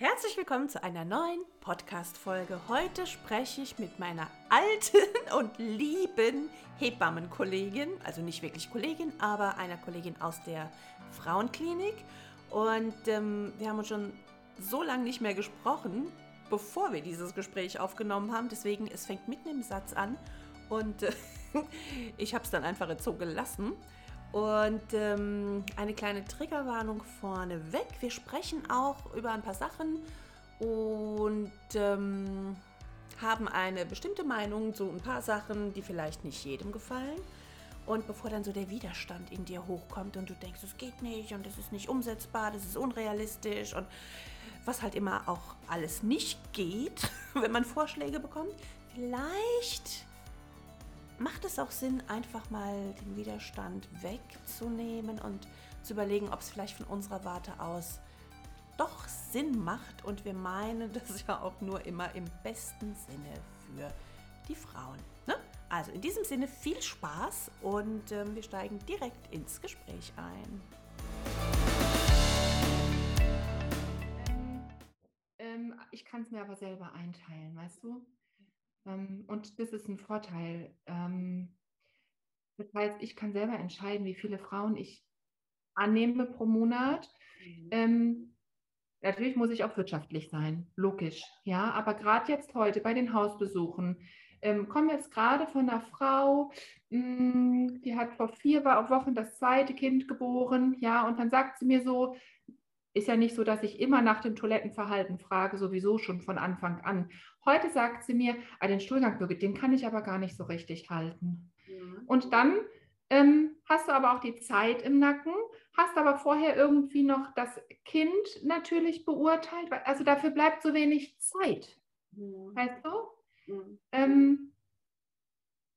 Herzlich willkommen zu einer neuen Podcast-Folge. Heute spreche ich mit meiner alten und lieben Hebammenkollegin, also nicht wirklich Kollegin, aber einer Kollegin aus der Frauenklinik. Und ähm, wir haben uns schon so lange nicht mehr gesprochen, bevor wir dieses Gespräch aufgenommen haben. Deswegen, es fängt mitten im Satz an und äh, ich habe es dann einfach jetzt so gelassen. Und ähm, eine kleine Triggerwarnung vorneweg. Wir sprechen auch über ein paar Sachen und ähm, haben eine bestimmte Meinung zu ein paar Sachen, die vielleicht nicht jedem gefallen. Und bevor dann so der Widerstand in dir hochkommt und du denkst, es geht nicht und es ist nicht umsetzbar, das ist unrealistisch und was halt immer auch alles nicht geht, wenn man Vorschläge bekommt, vielleicht macht es auch Sinn, einfach mal den Widerstand wegzunehmen und zu überlegen, ob es vielleicht von unserer Warte aus doch Sinn macht und wir meinen das ja auch nur immer im besten Sinne für die Frauen. Ne? Also in diesem Sinne viel Spaß und ähm, wir steigen direkt ins Gespräch ein. Ähm, ich kann es mir aber selber einteilen, weißt du? Ähm, und das ist ein Vorteil. Ähm, das heißt, ich kann selber entscheiden, wie viele Frauen ich annehme pro Monat. Mhm. Ähm, natürlich muss ich auch wirtschaftlich sein, logisch. Ja, aber gerade jetzt heute bei den Hausbesuchen ähm, komme jetzt gerade von einer Frau, mh, hm, die hat vor vier Wochen das zweite Kind geboren, ja, und dann sagt sie mir so, ist ja nicht so, dass ich immer nach dem Toilettenverhalten frage, sowieso schon von Anfang an. Heute sagt sie mir, ah, den Stuhlgang, Birgit, den kann ich aber gar nicht so richtig halten. Mhm. Und dann ähm, hast du aber auch die Zeit im Nacken, hast aber vorher irgendwie noch das Kind natürlich beurteilt. Also dafür bleibt so wenig Zeit. Mhm. Weißt du? Mhm. Ähm,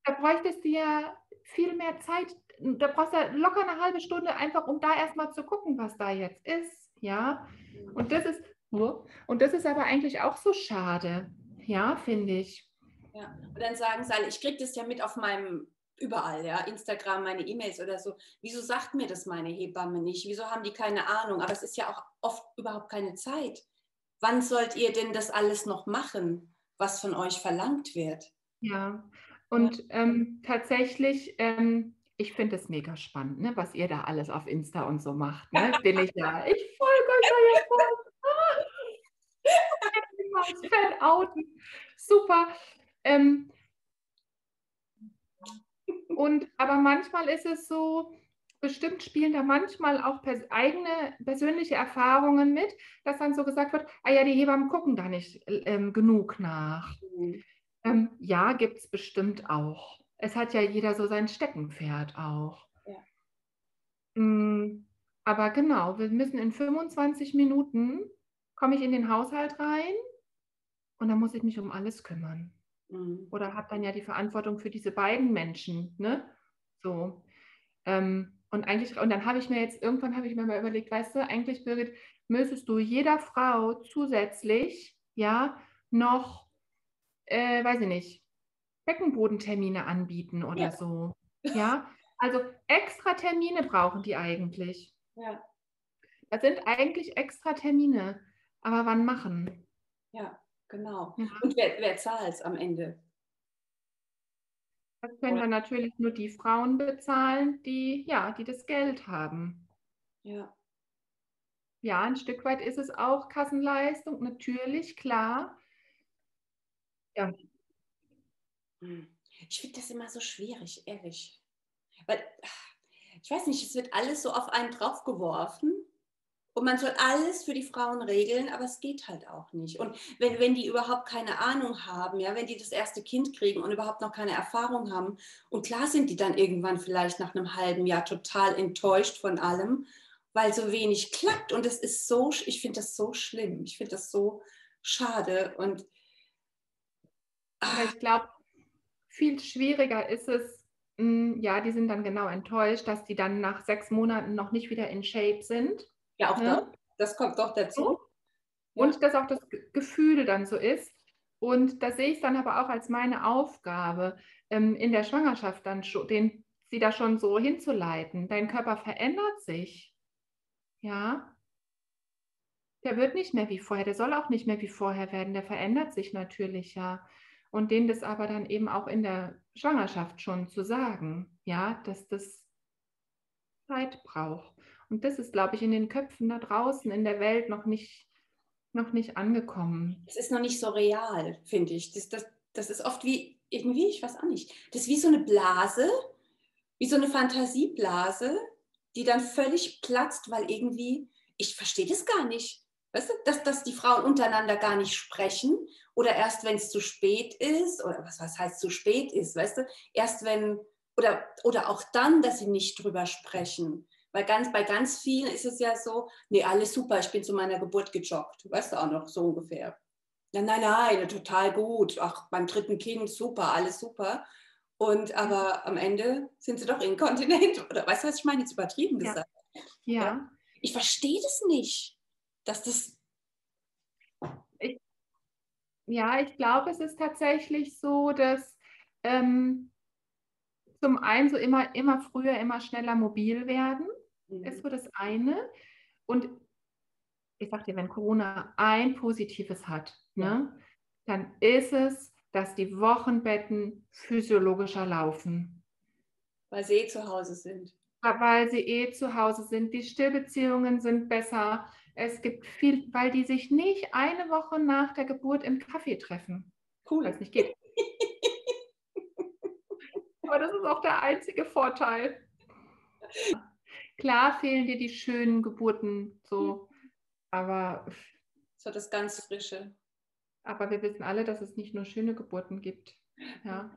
da bräuchtest du ja viel mehr Zeit. Da brauchst du locker eine halbe Stunde einfach, um da erstmal zu gucken, was da jetzt ist. Ja. Und das ist, und das ist aber eigentlich auch so schade. Ja, finde ich. Ja, und dann sagen sie alle, ich kriege das ja mit auf meinem überall, ja, Instagram, meine E-Mails oder so. Wieso sagt mir das meine Hebamme nicht? Wieso haben die keine Ahnung? Aber es ist ja auch oft überhaupt keine Zeit. Wann sollt ihr denn das alles noch machen, was von euch verlangt wird? Ja, und. Ähm, tatsächlich, ähm, ich finde es mega spannend, ne, was ihr da alles auf Insta und so macht. Ne? Bin ich ja, ich folge euch ja Fan outen. Super. Ähm, und aber manchmal ist es so, bestimmt spielen da manchmal auch pers eigene persönliche Erfahrungen mit, dass dann so gesagt wird, ah ja, die Hebammen gucken da nicht ähm, genug nach. Mhm. Ähm, ja, gibt es bestimmt auch. Es hat ja jeder so sein Steckenpferd auch. Ja. Mhm. Aber genau, wir müssen in 25 Minuten, komme ich in den Haushalt rein, und dann muss ich mich um alles kümmern. Mhm. Oder habe dann ja die Verantwortung für diese beiden Menschen. Ne? So. Ähm, und eigentlich, und dann habe ich mir jetzt, irgendwann habe ich mir mal überlegt, weißt du, eigentlich, Birgit, müsstest du jeder Frau zusätzlich ja noch, äh, weiß ich nicht, Beckenbodentermine anbieten oder ja. so. Ja, also extra Termine brauchen die eigentlich. Ja. Das sind eigentlich extra Termine. Aber wann machen? Ja. Genau. Ja. Und wer, wer zahlt es am Ende? Das können Oder? dann natürlich nur die Frauen bezahlen, die, ja, die das Geld haben. Ja. Ja, ein Stück weit ist es auch Kassenleistung, natürlich, klar. Ja. Hm. Ich finde das immer so schwierig, ehrlich. Weil, ich weiß nicht, es wird alles so auf einen draufgeworfen und man soll alles für die Frauen regeln, aber es geht halt auch nicht. Und wenn, wenn die überhaupt keine Ahnung haben, ja, wenn die das erste Kind kriegen und überhaupt noch keine Erfahrung haben, und klar sind die dann irgendwann vielleicht nach einem halben Jahr total enttäuscht von allem, weil so wenig klappt. Und das ist so, ich finde das so schlimm. Ich finde das so schade. Und ah. ich glaube, viel schwieriger ist es, hm, ja, die sind dann genau enttäuscht, dass die dann nach sechs Monaten noch nicht wieder in Shape sind ja, auch ja. Das, das kommt doch dazu. Und ja. dass auch das Gefühl dann so ist. Und da sehe ich es dann aber auch als meine Aufgabe, ähm, in der Schwangerschaft dann schon, den, sie da schon so hinzuleiten. Dein Körper verändert sich. Ja. Der wird nicht mehr wie vorher, der soll auch nicht mehr wie vorher werden, der verändert sich natürlich ja. Und denen das aber dann eben auch in der Schwangerschaft schon zu sagen, ja, dass das Zeit braucht. Und das ist, glaube ich, in den Köpfen da draußen in der Welt noch nicht, noch nicht angekommen. Es ist noch nicht so real, finde ich. Das, das, das ist oft wie, irgendwie, ich weiß auch nicht, das ist wie so eine Blase, wie so eine Fantasieblase, die dann völlig platzt, weil irgendwie, ich verstehe das gar nicht. Weißt du, dass, dass die Frauen untereinander gar nicht sprechen oder erst, wenn es zu spät ist oder was, was heißt zu spät ist, weißt du, erst wenn oder, oder auch dann, dass sie nicht drüber sprechen. Weil ganz, bei ganz vielen ist es ja so, nee, alles super, ich bin zu meiner Geburt gejoggt, weißt du auch noch, so ungefähr. Ja, nein, nein, total gut, ach, beim dritten Kind super, alles super. Und aber am Ende sind sie doch inkontinent. Oder weißt du, was ich meine? Jetzt übertrieben gesagt. Ja. ja. Ich verstehe das nicht dass das. Ich, ja, ich glaube, es ist tatsächlich so, dass ähm, zum einen so immer, immer früher, immer schneller mobil werden, mhm. ist so das eine. Und ich sag dir, wenn Corona ein Positives hat, ne, dann ist es, dass die Wochenbetten physiologischer laufen. Weil sie eh zu Hause sind. Weil sie eh zu Hause sind. Die Stillbeziehungen sind besser. Es gibt viel, weil die sich nicht eine Woche nach der Geburt im Kaffee treffen. Cool. Weil es nicht geht. Aber das ist auch der einzige Vorteil. Klar fehlen dir die schönen Geburten so, aber. So das ganz Frische. Aber wir wissen alle, dass es nicht nur schöne Geburten gibt. Ja.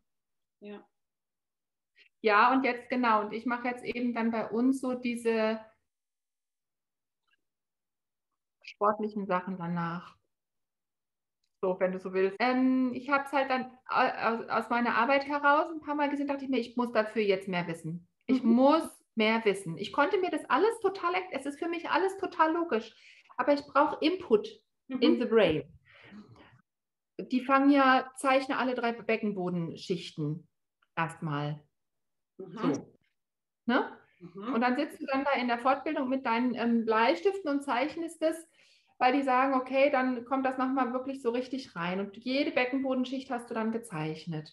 Ja. Ja, und jetzt genau. Und ich mache jetzt eben dann bei uns so diese sportlichen Sachen danach. So, wenn du so willst. Ähm, ich habe es halt dann aus, aus, meiner Arbeit heraus ein paar Mal gesehen, dachte ich mir, ich muss dafür jetzt mehr wissen. Ich mhm. muss mehr wissen. Ich konnte mir das alles total, es ist für mich alles total logisch, aber ich brauche Input mhm. in the brain. Die fangen ja, zeichne alle drei Beckenbodenschichten erstmal. Mhm. So. Ne? Mhm. Und dann sitzt du dann da in der Fortbildung mit deinen ähm, Bleistiften und zeichnest es weil die sagen, okay, dann kommt das nochmal wirklich so richtig rein. Und jede Beckenbodenschicht hast du dann gezeichnet.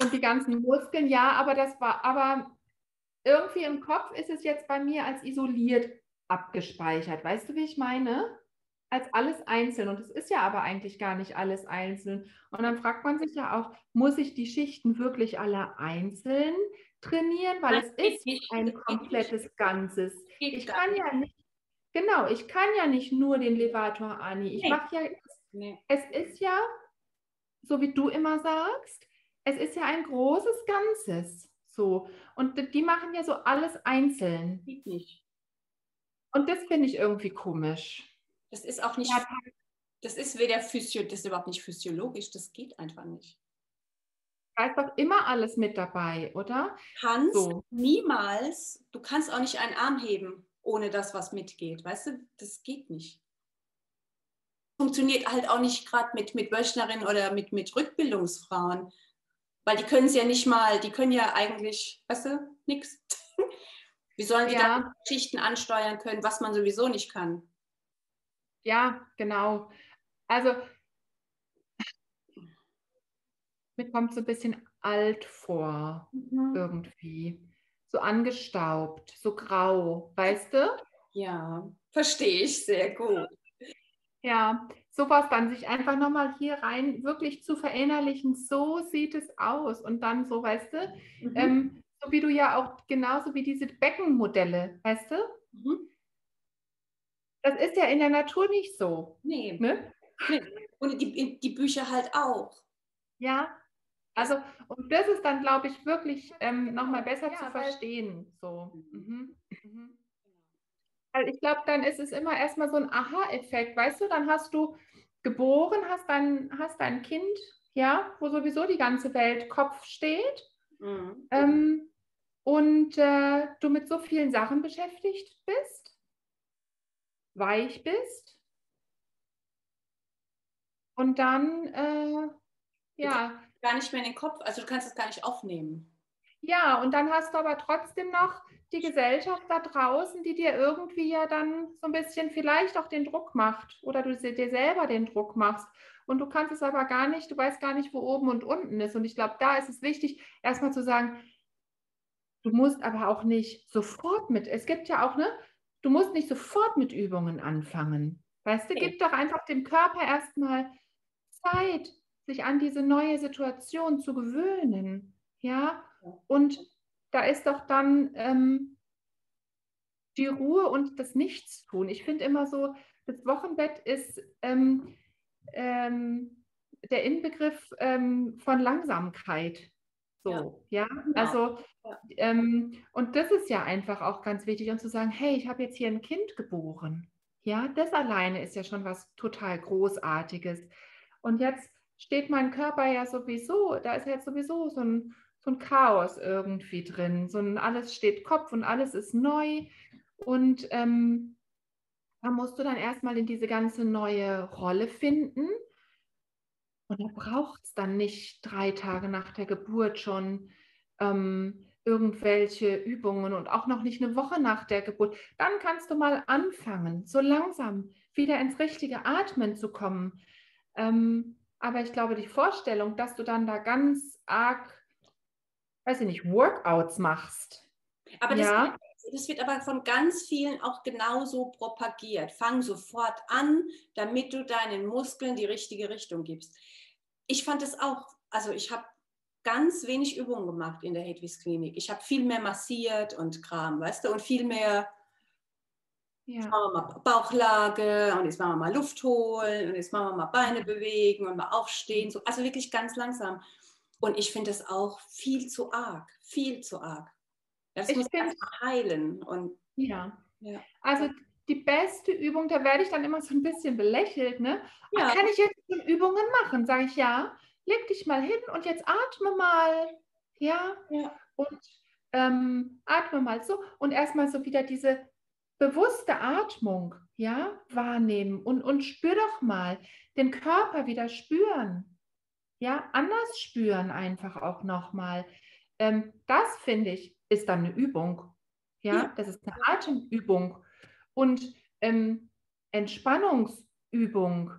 Und die ganzen Muskeln, ja, aber das war, aber irgendwie im Kopf ist es jetzt bei mir als isoliert abgespeichert. Weißt du, wie ich meine? Als alles einzeln. Und es ist ja aber eigentlich gar nicht alles einzeln. Und dann fragt man sich ja auch, muss ich die Schichten wirklich alle einzeln trainieren? Weil das es ist nicht, ein komplettes Ganzes. Ich kann ja nicht, genau, ich kann ja nicht nur den Levator Ani. Ich nee. mache ja, nee. es ist ja, so wie du immer sagst, es ist ja ein großes Ganzes. So. Und die machen ja so alles einzeln. Geht nicht. Und das finde ich irgendwie komisch. Das ist auch nicht, ja, das ist weder physio, das ist überhaupt nicht physiologisch, das geht einfach nicht. Da ist doch immer alles mit dabei, oder? Kannst so. niemals, du kannst auch nicht einen Arm heben, ohne das, was mitgeht. Weißt du, das geht nicht. Funktioniert halt auch nicht gerade mit, mit Wöchnerinnen oder mit, mit Rückbildungsfrauen. Weil die können es ja nicht mal, die können ja eigentlich, weißt du, nichts. Wie sollen die ja. dann Schichten ansteuern können, was man sowieso nicht kann? Ja, genau. Also mir kommt so ein bisschen alt vor, mhm. irgendwie. So angestaubt, so grau, weißt du? Ja, verstehe ich sehr gut. Ja, sowas dann sich einfach nochmal hier rein wirklich zu verinnerlichen, so sieht es aus. Und dann so, weißt du, mhm. ähm, so wie du ja auch genauso wie diese Beckenmodelle, weißt du? Mhm. Das ist ja in der Natur nicht so. Nee. Ne? nee. Und die, die Bücher halt auch. Ja, also, und das ist dann, glaube ich, wirklich ähm, nochmal besser ja, zu verstehen. So. Mhm. Mhm. Weil ich glaube, dann ist es immer erstmal so ein Aha-Effekt. Weißt du, dann hast du geboren, hast dein, hast dein Kind, ja, wo sowieso die ganze Welt Kopf steht. Mhm. Ähm, und äh, du mit so vielen Sachen beschäftigt bist, weich bist. Und dann, äh, ja gar nicht mehr in den Kopf, also du kannst es gar nicht aufnehmen. Ja, und dann hast du aber trotzdem noch die Gesellschaft da draußen, die dir irgendwie ja dann so ein bisschen vielleicht auch den Druck macht oder du dir selber den Druck machst. Und du kannst es aber gar nicht, du weißt gar nicht, wo oben und unten ist. Und ich glaube, da ist es wichtig, erstmal zu sagen, du musst aber auch nicht sofort mit, es gibt ja auch, ne, du musst nicht sofort mit Übungen anfangen. Weißt du, gib doch einfach dem Körper erstmal Zeit, sich an diese neue Situation zu gewöhnen. Ja, und da ist doch dann ähm, die Ruhe und das Nichtstun. Ich finde immer so, das Wochenbett ist ähm, ähm, der Inbegriff ähm, von Langsamkeit. So, ja, ja? Also ähm, und das ist ja einfach auch ganz wichtig und zu sagen, hey, ich habe jetzt hier ein Kind geboren. Ja, das alleine ist ja schon was total Großartiges. Und jetzt steht mein Körper ja sowieso, da ist jetzt sowieso so ein so ein Chaos irgendwie drin. So ein alles steht Kopf und alles ist neu. Und ähm, da musst du dann erstmal in diese ganze neue Rolle finden. Und da braucht es dann nicht drei Tage nach der Geburt schon ähm, irgendwelche Übungen und auch noch nicht eine Woche nach der Geburt. Dann kannst du mal anfangen, so langsam wieder ins richtige Atmen zu kommen. Ähm, aber ich glaube, die Vorstellung, dass du dann da ganz arg weiß ich nicht, Workouts machst. Aber das, ja. das wird aber von ganz vielen auch genauso propagiert. Fang sofort an, damit du deinen Muskeln die richtige Richtung gibst. Ich fand es auch, also ich habe ganz wenig Übungen gemacht in der Hedwigs Klinik. Ich habe viel mehr massiert und Kram, weißt du, und viel mehr ja. Bauchlage und jetzt machen wir mal Luft holen und jetzt machen wir mal Beine bewegen und mal aufstehen. So, also wirklich ganz langsam. Und ich finde es auch viel zu arg, viel zu arg. Das ich muss find, heilen. Und, ja. ja. Also die beste Übung, da werde ich dann immer so ein bisschen belächelt. Ne? Ja. Ach, kann ich jetzt Übungen machen? Sage ich ja. Leg dich mal hin und jetzt atme mal. Ja. ja. Und ähm, atme mal so und erstmal so wieder diese bewusste Atmung ja, wahrnehmen und, und spür doch mal den Körper wieder spüren ja, anders spüren einfach auch nochmal. Ähm, das finde ich, ist dann eine Übung. Ja, ja. das ist eine Atemübung und ähm, Entspannungsübung.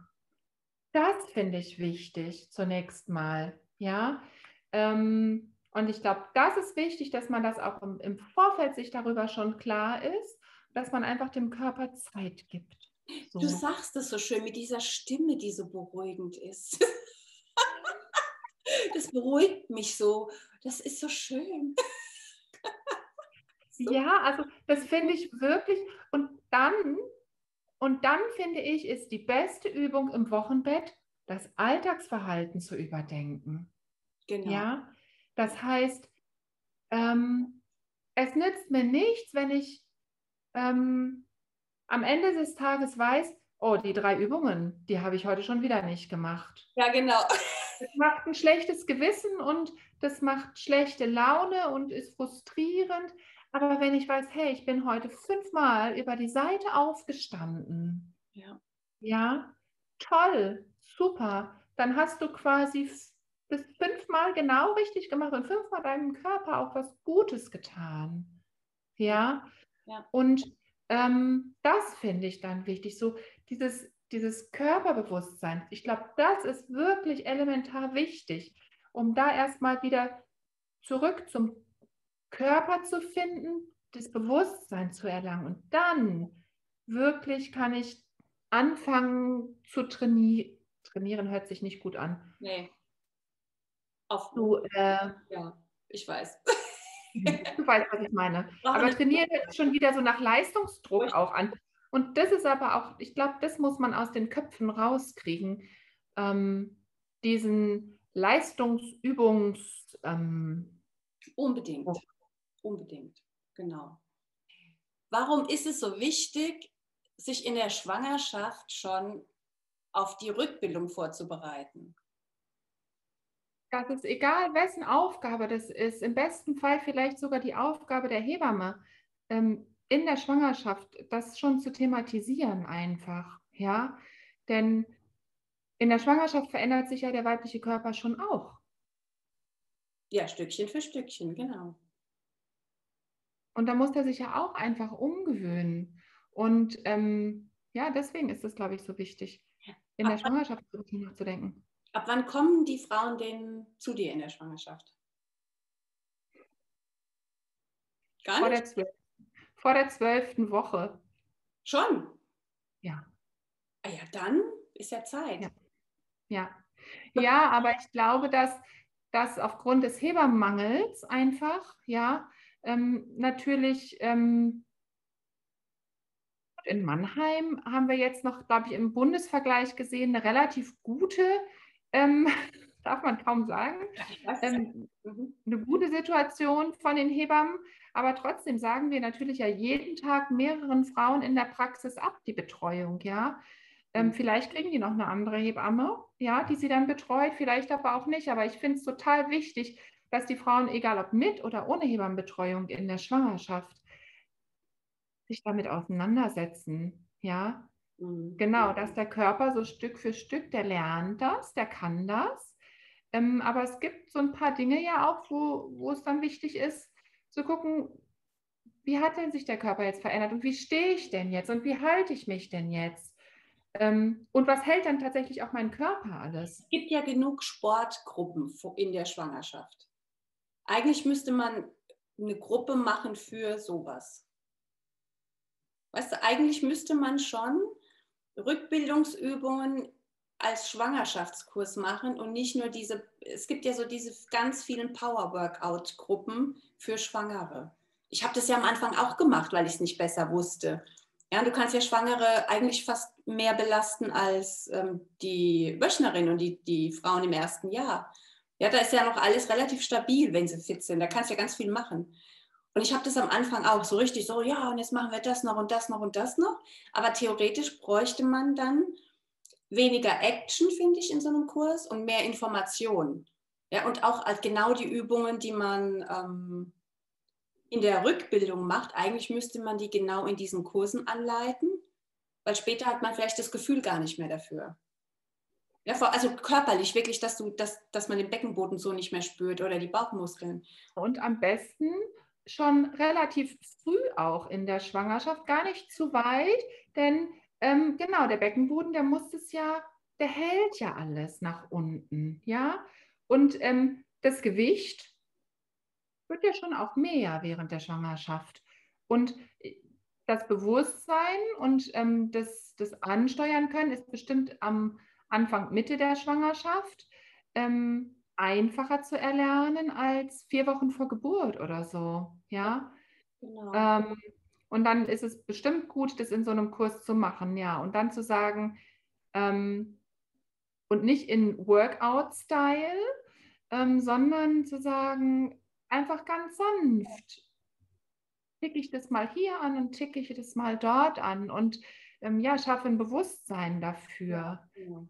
Das finde ich wichtig zunächst mal. Ja, ähm, und ich glaube, das ist wichtig, dass man das auch im, im Vorfeld sich darüber schon klar ist, dass man einfach dem Körper Zeit gibt. So. Du sagst es so schön mit dieser Stimme, die so beruhigend ist. das beruhigt mich so. Das ist so schön. So. Ja, also das finde ich wirklich. Und dann, und dann finde ich, ist die beste Übung im Wochenbett, das Alltagsverhalten zu überdenken. Genau. Ja, das heißt, ähm, es nützt mir nichts, wenn ich ähm, am Ende des Tages weiß, oh, die drei Übungen, die habe ich heute schon wieder nicht gemacht. Ja, genau. Das macht ein schlechtes Gewissen und das macht schlechte Laune und ist frustrierend. Aber wenn ich weiß, hey, ich bin heute fünfmal über die Seite aufgestanden. Ja. Ja, toll, super. Dann hast du quasi das fünfmal genau richtig gemacht und fünfmal deinem Körper auch was Gutes getan. Ja. ja. Und ähm, das finde ich dann wichtig. So dieses dieses Körperbewusstsein, ich glaube, das ist wirklich elementar wichtig, um da erstmal wieder zurück zum Körper zu finden, das Bewusstsein zu erlangen. Und dann wirklich kann ich anfangen zu trainieren. Trainieren hört sich nicht gut an. Nee. Auf du, äh, ja, ich weiß. Du weißt, was ich meine. Aber trainieren hört schon wieder so nach Leistungsdruck auch an. Und das ist aber auch, ich glaube, das muss man aus den Köpfen rauskriegen, ähm, diesen Leistungsübungs... Ähm, unbedingt. Unbedingt, genau. Warum ist es so wichtig, sich in der Schwangerschaft schon auf die Rückbildung vorzubereiten? Das ist egal, wessen Aufgabe das ist. Im besten Fall vielleicht sogar die Aufgabe der Hebamme. Ähm, in der Schwangerschaft das schon zu thematisieren einfach, ja, denn in der Schwangerschaft verändert sich ja der weibliche Körper schon auch. Ja, Stückchen für Stückchen, genau. Und da muss er sich ja auch einfach umgewöhnen. Und ähm, ja, deswegen ist es, glaube ich, so wichtig, in der Schwangerschaft nachzudenken. Ab wann kommen die Frauen denn zu dir in der Schwangerschaft? Gar vor nicht? Der vor der zwölften Woche. Schon? Ja. Ah ja, dann ist ja Zeit. Ja. Ja, ja aber ich glaube, dass, dass aufgrund des Hebammenmangels einfach, ja, ähm, natürlich ähm, in Mannheim haben wir jetzt noch, glaube ich, im Bundesvergleich gesehen, eine relativ gute, ähm, darf man kaum sagen, ähm, eine gute Situation von den Hebammen. Aber trotzdem sagen wir natürlich ja jeden Tag mehreren Frauen in der Praxis ab, die Betreuung, ja. Ähm, mhm. vielleicht kriegen die noch eine andere Hebamme, ja, die sie dann betreut, vielleicht aber auch nicht. Aber ich finde es total wichtig, dass die Frauen, egal ob mit oder ohne Hebammenbetreuung in der Schwangerschaft, sich damit auseinandersetzen. Ja, mhm. genau, dass der Körper so Stück für Stück, der lernt das, der kann das. Ähm, aber es gibt so ein paar Dinge ja auch, wo, wo es dann wichtig ist, zu gucken, wie hat denn sich der Körper jetzt verändert und wie stehe ich denn jetzt und wie halte ich mich denn jetzt? Ähm, und was hält dann tatsächlich auch mein Körper alles? Es gibt ja genug Sportgruppen in der Schwangerschaft. Eigentlich müsste man eine Gruppe machen für sowas. Weißt du, eigentlich müsste man schon Rückbildungsübungen als Schwangerschaftskurs machen und nicht nur diese, es gibt ja so diese ganz vielen Power-Workout-Gruppen für Schwangere. Ich habe das ja am Anfang auch gemacht, weil ich es nicht besser wusste. Ja, du kannst ja Schwangere eigentlich fast mehr belasten als ähm, die Wöchnerin und die, die Frauen im ersten Jahr. Ja, da ist ja noch alles relativ stabil, wenn sie fit sind. Da kannst du ja ganz viel machen. Und ich habe das am Anfang auch so richtig so, ja, und jetzt machen wir das noch und das noch und das noch. Aber theoretisch bräuchte man dann weniger Action, finde ich, in so einem Kurs und mehr Information. Ja, und auch genau die Übungen, die man ähm, in der Rückbildung macht, eigentlich müsste man die genau in diesen Kursen anleiten, weil später hat man vielleicht das Gefühl gar nicht mehr dafür. Ja, also körperlich wirklich, dass, du, dass, dass man den Beckenboden so nicht mehr spürt oder die Bauchmuskeln. Und am besten schon relativ früh auch in der Schwangerschaft, gar nicht zu weit, denn ähm, genau, der Beckenboden, der muss es ja, der hält ja alles nach unten, ja. Und ähm, das Gewicht wird ja schon auch mehr während der Schwangerschaft. Und äh, das Bewusstsein und ähm, das, das Ansteuern können ist bestimmt am Anfang, Mitte der Schwangerschaft. Ähm, einfacher zu erlernen als vier Wochen vor Geburt oder so. Ja. Genau. Ähm, und dann ist es bestimmt gut, das in so einem Kurs zu machen, ja. Und dann zu sagen, ähm, und nicht in Workout-Style, ähm, sondern zu sagen, einfach ganz sanft. Ticke ich das mal hier an und ticke ich das mal dort an und ähm, ja, schaffe ein Bewusstsein dafür. Ja, ja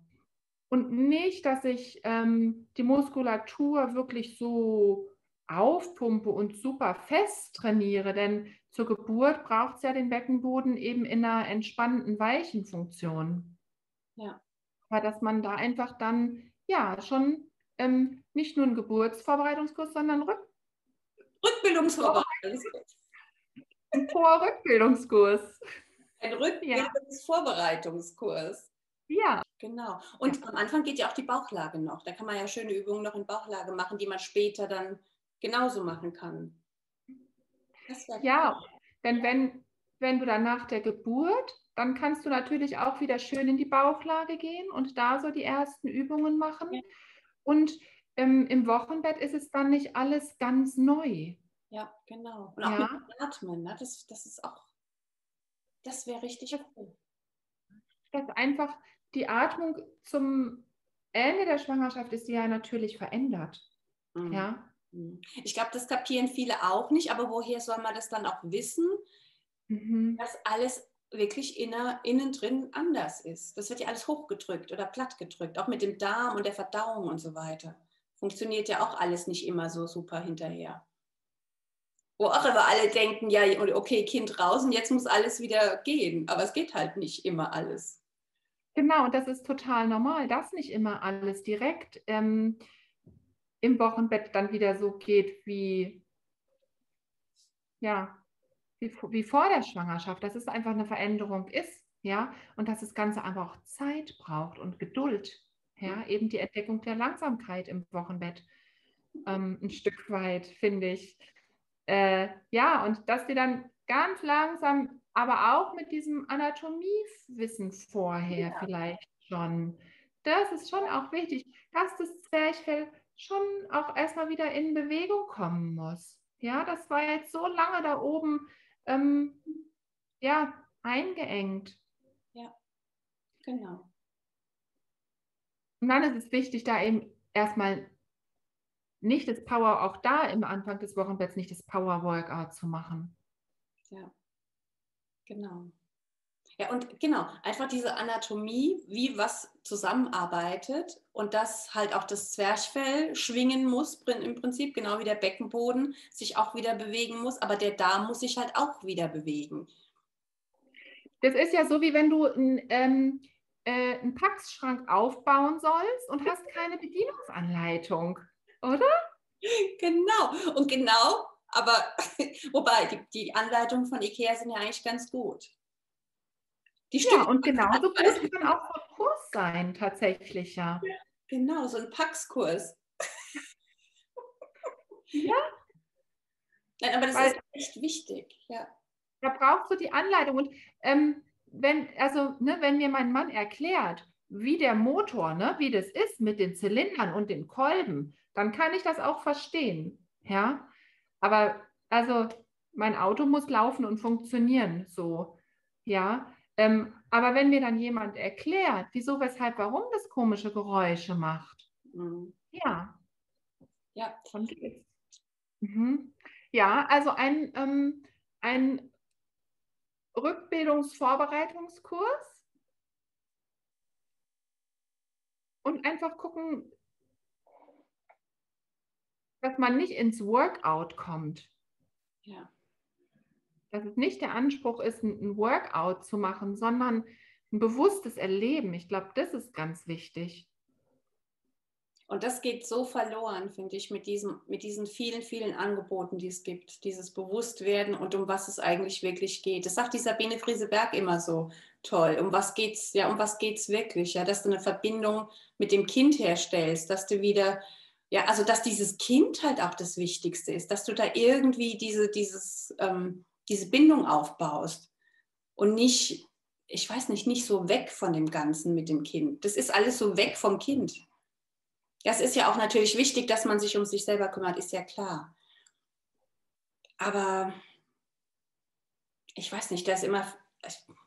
und nicht, dass ich ähm, die Muskulatur wirklich so aufpumpe und super fest trainiere, denn zur Geburt braucht es ja den Beckenboden eben in einer entspannten, weichen Funktion. Ja. Aber dass man da einfach dann ja schon ähm, nicht nur einen Geburtsvorbereitungskurs, sondern Rück Rückbildungsvorbereitungskurs. Vorrückbildungskurs. Ein Rückbildungsvorbereitungskurs. Ja. Genau. Und ja. am Anfang geht ja auch die Bauchlage noch. Da kann man ja schöne Übungen noch in Bauchlage machen, die man später dann genauso machen kann. Ja, denn wenn, wenn du dann nach der Geburt, dann kannst du natürlich auch wieder schön in die Bauchlage gehen und da so die ersten Übungen machen. Ja. Und ähm, im Wochenbett ist es dann nicht alles ganz neu. Ja, genau. Und auch ja. mit Atmen, ne? das, das ist auch, das wäre richtig cool. Das einfach die Atmung zum Ende der Schwangerschaft ist ja natürlich verändert. Mhm. Ja. Mhm. Ich glaube, das kapieren viele auch nicht, aber woher soll man das dann auch wissen, mhm. dass alles wirklich inner, innen drin anders ist? Das wird ja alles hochgedrückt oder plattgedrückt, auch mit dem Darm und der Verdauung und so weiter. Funktioniert ja auch alles nicht immer so super hinterher. Wo auch aber alle denken, ja, okay, Kind raus und jetzt muss alles wieder gehen. Aber es geht halt nicht immer alles. Genau, und das ist total normal, dass nicht immer alles direkt ähm, im Wochenbett dann wieder so geht wie, ja, wie, wie vor der Schwangerschaft, dass es einfach eine Veränderung ist, ja, und dass das Ganze aber auch Zeit braucht und Geduld, ja, eben die Entdeckung der Langsamkeit im Wochenbett ähm, ein Stück weit, finde ich. Äh, ja, und dass die dann ganz langsam, aber auch mit diesem Anatomiewissen vorher ja. vielleicht schon, das ist schon auch wichtig, dass das Zwerchfell schon auch erstmal wieder in Bewegung kommen muss. Ja, das war jetzt so lange da oben ähm, ja, eingeengt. Ja, genau. Und dann ist es wichtig, da eben erstmal nicht das Power, auch da im Anfang des Wochenbetts nicht das Power Workout zu machen. Ja, genau. Ja, und genau, einfach diese Anatomie, wie was zusammenarbeitet und dass halt auch das Zwerchfell schwingen muss, im Prinzip, genau wie der Beckenboden sich auch wieder bewegen muss, aber der Darm muss sich halt auch wieder bewegen. Das ist ja so, wie wenn du ein, ähm, äh, einen Packschrank aufbauen sollst und hast keine Bedienungsanleitung, oder? Genau, und genau, aber wobei die, die Anleitungen von IKEA sind ja eigentlich ganz gut. Die ja, und genauso gut kann auch ein Kurs sein, tatsächlich, ja. ja genau, so ein Paxkurs. ja. Nein, aber das Weil, ist echt wichtig, ja. Da brauchst du die Anleitung. Und ähm, wenn, also, ne, wenn mir mein Mann erklärt, wie der Motor, ne, wie das ist mit den Zylindern und den Kolben, dann kann ich das auch verstehen. Ja. Aber also mein Auto muss laufen und funktionieren so. Ja. Ähm, aber wenn mir dann jemand erklärt, wieso, weshalb, warum das komische Geräusche macht, mhm. ja, ja, dann geht's. Mhm. Ja, also ein, ähm, ein Rückbildungsvorbereitungskurs und einfach gucken, dass man nicht ins Workout kommt. Ja dass es nicht der Anspruch ist, ein Workout zu machen, sondern ein bewusstes Erleben. Ich glaube, das ist ganz wichtig. Und das geht so verloren, finde ich, mit, diesem, mit diesen vielen, vielen Angeboten, die es gibt. Dieses Bewusstwerden und um was es eigentlich wirklich geht. Das sagt die Sabine Frieseberg immer so toll. Um was geht's, ja, um was geht's wirklich? Ja, dass du eine Verbindung mit dem Kind herstellst, dass du wieder, ja, also dass dieses Kind halt auch das Wichtigste ist, dass du da irgendwie diese, dieses, ähm, diese Bindung aufbaust und nicht, ich weiß nicht, nicht so weg von dem Ganzen mit dem Kind. Das ist alles so weg vom Kind. Ja, es ist ja auch natürlich wichtig, dass man sich um sich selber kümmert, ist ja klar. Aber ich weiß nicht, da ist immer,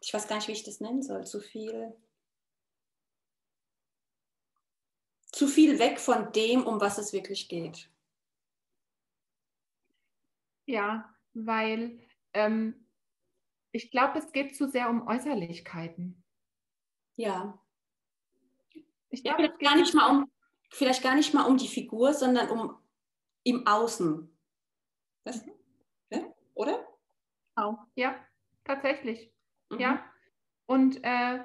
ich weiß gar nicht, wie ich das nennen soll, zu viel. Zu viel weg von dem, um was es wirklich geht. Ja, weil ähm, ich glaube, es geht zu sehr um Äußerlichkeiten. Ja. Ich glaube, ja, gar nicht mal um, vielleicht gar nicht mal um die Figur, sondern um im Außen. Das, mhm. ja? Oder? Genau, ja, tatsächlich. Mhm. Ja. Und äh,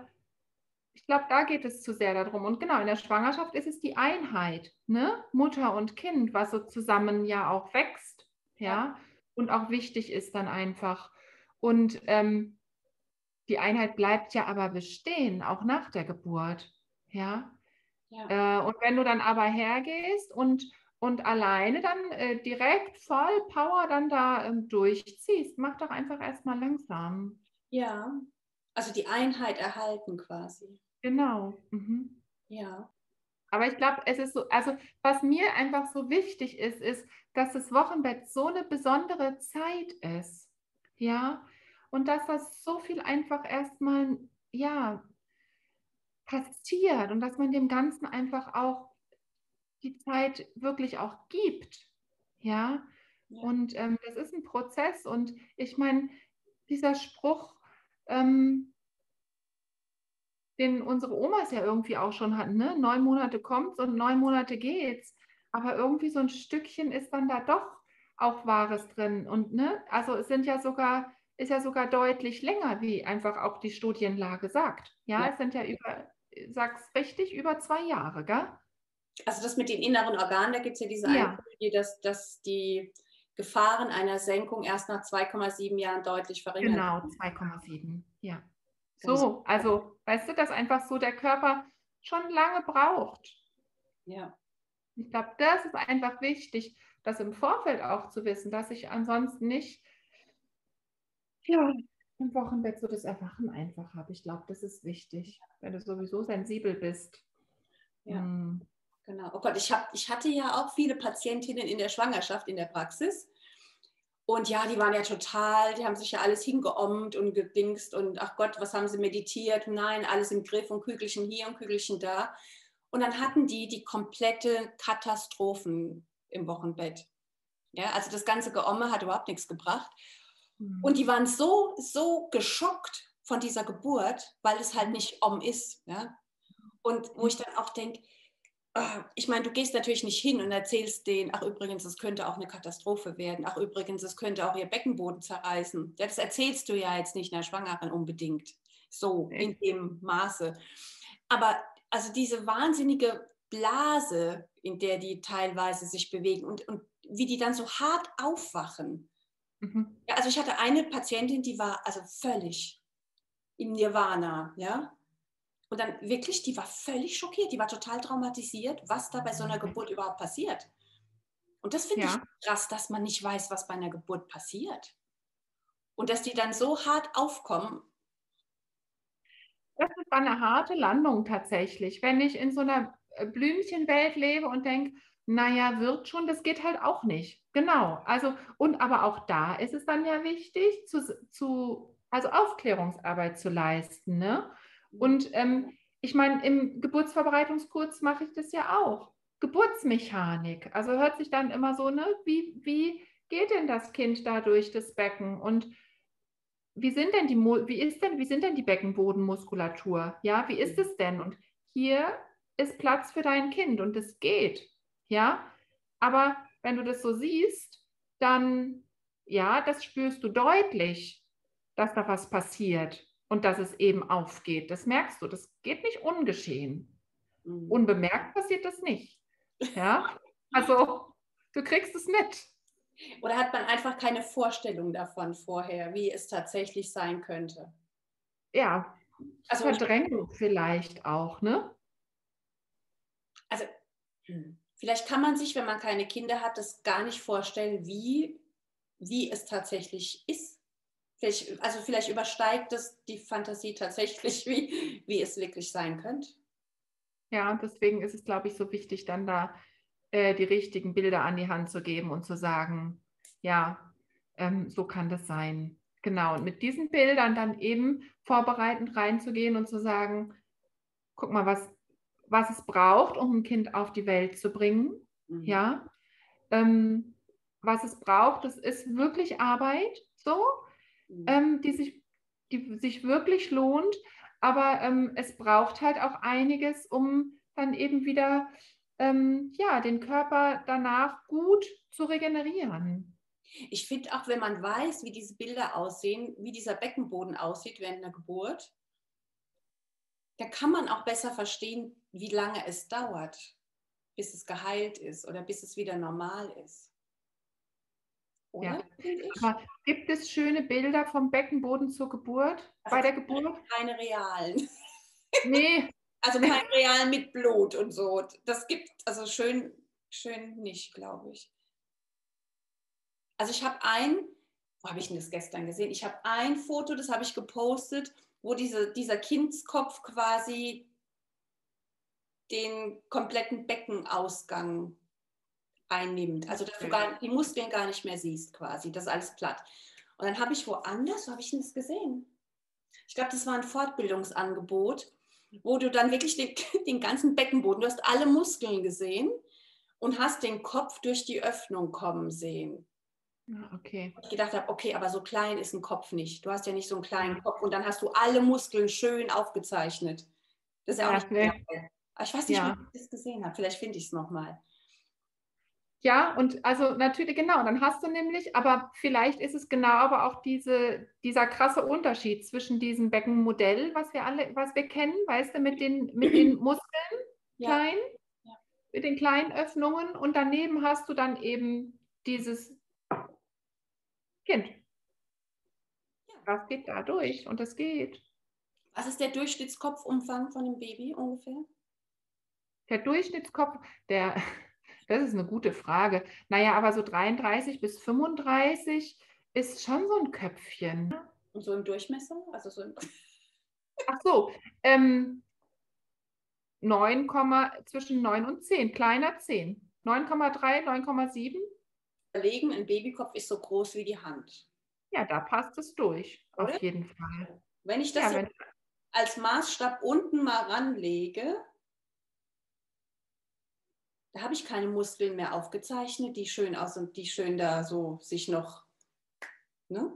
ich glaube, da geht es zu sehr darum. Und genau, in der Schwangerschaft ist es die Einheit, ne? Mutter und Kind, was so zusammen ja auch wächst. ja. und auch wichtig ist dann einfach. Und ähm, die Einheit bleibt ja aber bestehen, auch nach der Geburt. Ja. ja. Äh, und wenn du dann aber hergehst und, und alleine dann äh, direkt voll Power dann da ähm, durchziehst, mach doch einfach erstmal langsam. Ja, also die Einheit erhalten quasi. Genau. Mhm. Ja. Aber ich glaube, es ist so, also was mir einfach so wichtig ist, ist, dass das Wochenbett so eine besondere Zeit ist. Ja, und dass das so viel einfach erstmal, ja, passiert und dass man dem Ganzen einfach auch die Zeit wirklich auch gibt. Ja, ja. und ähm, das ist ein Prozess und ich meine, dieser Spruch, ähm, den unsere Omas ja irgendwie auch schon hatten, ne? neun Monate kommt's und neun Monate geht's. Aber irgendwie so ein Stückchen ist dann da doch auch Wahres drin. Und ne, also es sind ja sogar, ist ja sogar deutlich länger, wie einfach auch die Studienlage sagt. Ja, ja. es sind ja über, sag's richtig, über zwei Jahre, gell? Also das mit den inneren Organen, da gibt es ja diese Ja. Studie, dass, dass die Gefahren einer Senkung erst nach 2,7 Jahren deutlich verringert Genau, werden. 2,7. Ja. So, also, weißt du, dass einfach so der Körper schon lange braucht. Ja. Ich glaube, das ist einfach wichtig, das im Vorfeld auch zu wissen, dass ich ansonsten nicht ja, im Wochenbett so das Erwachen einfach habe. Ich glaube, das ist wichtig, wenn du sowieso sensibel bist. Ja. Hm. Genau. Oh Gott, ich, hab, ich hatte ja auch viele Patientinnen in der Schwangerschaft in der Praxis. Und ja, die waren ja total, die haben sich ja alles hingeommt und gedingst und ach Gott, was haben sie meditiert? Nein, alles im Griff und Kügelchen hier und Kügelchen da. Und dann hatten die die komplette Katastrophen im Wochenbett. Ja, also das ganze Geomme hat überhaupt nichts gebracht. Hm. Und die waren so, so geschockt von dieser Geburt, weil es halt nicht om ist. Ja? Und wo ich dann auch denke, ich meine, du gehst natürlich nicht hin und erzählst denen, ach übrigens, es könnte auch eine Katastrophe werden, ach übrigens, es könnte auch ihr Beckenboden zerreißen. Das erzählst du ja jetzt nicht einer Schwangeren unbedingt, so in dem Maße. Aber also diese wahnsinnige Blase, in der die teilweise sich bewegen und, und wie die dann so hart aufwachen. Mhm. Ja, also ich hatte eine Patientin, die war also völlig im Nirvana, ja. Und dann wirklich, die war völlig schockiert, die war total traumatisiert, was da bei so einer Geburt überhaupt passiert. Und das finde Ja. ich krass, dass man nicht weiß, was bei einer Geburt passiert. Und dass die dann so hart aufkommen. Das ist eine harte Landung tatsächlich. Wenn ich in so einer äh, Blümchenwelt lebe und denke, naja, wird schon, das geht halt auch nicht. Genau. Also, und aber auch da ist es dann ja wichtig, zu, zu, also Aufklärungsarbeit zu leisten. Ne? Und ähm, ich meine, im Geburtsvorbereitungskurs mache ich das ja auch. Geburtsmechanik. Also hört sich dann immer so, ne, wie, wie geht denn das Kind da durch das Becken? Und wie sind denn die, wie ist denn, wie sind denn die Beckenbodenmuskulatur? Ja, wie ist es denn? Und hier ist Platz für dein Kind und es geht. Ja, aber wenn du das so siehst, dann, ja, das spürst du deutlich, dass da was passiert und dass es eben aufgeht. Das merkst du. Das geht nicht ungeschehen. Mhm. Unbemerkt passiert das nicht. Ja, also du kriegst es mit. Oder hat man einfach keine Vorstellung davon vorher, wie es tatsächlich sein könnte? Ja, Also, Verdrängung vielleicht auch, ne? also hm, vielleicht kann man sich, wenn man keine Kinder hat, das gar nicht vorstellen, wie, wie es tatsächlich ist. Vielleicht, also vielleicht übersteigt es die Fantasie tatsächlich, wie, wie es wirklich sein könnte. Ja, deswegen ist es, glaube ich, so wichtig, dann da äh, die richtigen Bilder an die Hand zu geben und zu sagen, ja, ähm, so kann das sein. Genau, und mit diesen Bildern dann eben vorbereitend reinzugehen und zu sagen, guck mal, was, was es braucht, um ein Kind auf die Welt zu bringen. Mhm. Ja, ähm, was es braucht, das ist wirklich Arbeit, so, Mhm. ähm, die, sich, die sich wirklich lohnt. Aber ähm, es braucht halt auch einiges, um dann eben wieder ähm, ja, den Körper danach gut zu regenerieren. Ich finde auch, wenn man weiß, wie diese Bilder aussehen, wie dieser Beckenboden aussieht während einer Geburt, da kann man auch besser verstehen, wie lange es dauert, bis es geheilt ist oder bis es wieder normal ist. Oder? Ja. Gibt es schöne Bilder vom Beckenboden zur Geburt? Also bei der Geburt? Keine realen. Nee, Also kein real mit Blut und so. Das gibt also schön, schön nicht, glaube ich. Also ich habe ein, wo habe ich denn das gestern gesehen? Ich habe ein Foto, das habe ich gepostet, wo diese, dieser Kindskopf quasi den kompletten Beckenausgang einnimmt. Also dass du gar, die Muskeln gar nicht mehr siehst quasi. Das ist alles platt. Und dann habe ich woanders, wo habe ich denn das gesehen? Ich glaube, das war ein Fortbildungsangebot, wo du dann wirklich den, den ganzen Beckenboden, du hast alle Muskeln gesehen und hast den Kopf durch die Öffnung kommen sehen. Ja, okay. Ich gedacht habe, okay, aber so klein ist ein Kopf nicht. Du hast ja nicht so einen kleinen Kopf und dann hast du alle Muskeln schön aufgezeichnet. Das ist ja auch Ja, nicht ich weiß nicht, Ja. wie ich das gesehen habe. Vielleicht finde ich es nochmal. Ja, und also natürlich, genau, dann hast du nämlich, aber vielleicht ist es genau aber auch diese, dieser krasse Unterschied zwischen diesem Beckenmodell, was wir alle, was wir kennen, weißt du, mit den, mit den Muskeln Ja. klein Ja. mit den kleinen Öffnungen und daneben hast du dann eben dieses Kind. Das geht da durch und das geht. Was ist der Durchschnittskopfumfang von dem Baby ungefähr? Der Durchschnittskopf, der, das ist eine gute Frage. Naja, aber so 33 bis 35 ist schon so ein Köpfchen. Und so im Durchmesser? Also so im Ach so, ähm, 9, zwischen 9 und 10, kleiner 10. 9,3, 9,7. Überlegen, ein Babykopf ist so groß wie die Hand. Ja, da passt es durch, Oder? auf jeden Fall. Wenn ich das Ja, wenn, als Maßstab unten mal ranlege, da habe ich keine Muskeln mehr aufgezeichnet, die schön aus und die schön da so sich noch, ne?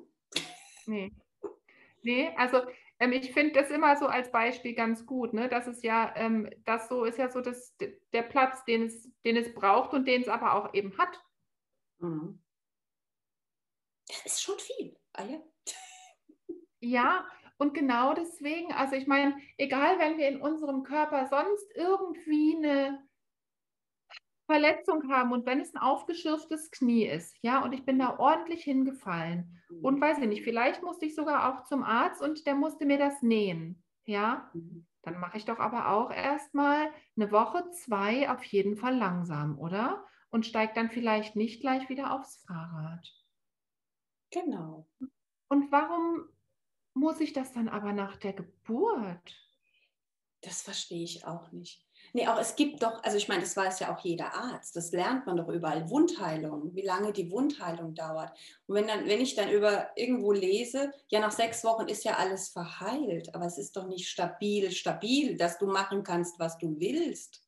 nee. nee, also ähm, ich finde das immer so als Beispiel ganz gut, ne? Das ist ja, ähm, das so ist ja so das, der Platz, den es, den es braucht und den es aber auch eben hat. Mhm. Das ist schon viel. Ah ja. Ja, und genau deswegen, also ich meine, egal, wenn wir in unserem Körper sonst irgendwie eine Verletzung haben und wenn es ein aufgeschürftes Knie ist, ja, und ich bin da ordentlich hingefallen und weiß ich nicht, vielleicht musste ich sogar auch zum Arzt und der musste mir das nähen, ja, Mhm. dann mache ich doch aber auch erstmal eine Woche, zwei auf jeden Fall langsam, oder? Und steige dann vielleicht nicht gleich wieder aufs Fahrrad. Genau. Und warum muss ich das dann aber nach der Geburt? Das verstehe ich auch nicht. Nee, auch es gibt doch, also ich meine, das weiß ja auch jeder Arzt, das lernt man doch überall, Wundheilung, wie lange die Wundheilung dauert. Und wenn, dann, wenn ich dann über irgendwo lese, ja, nach sechs Wochen ist ja alles verheilt, aber es ist doch nicht stabil, stabil, dass du machen kannst, was du willst.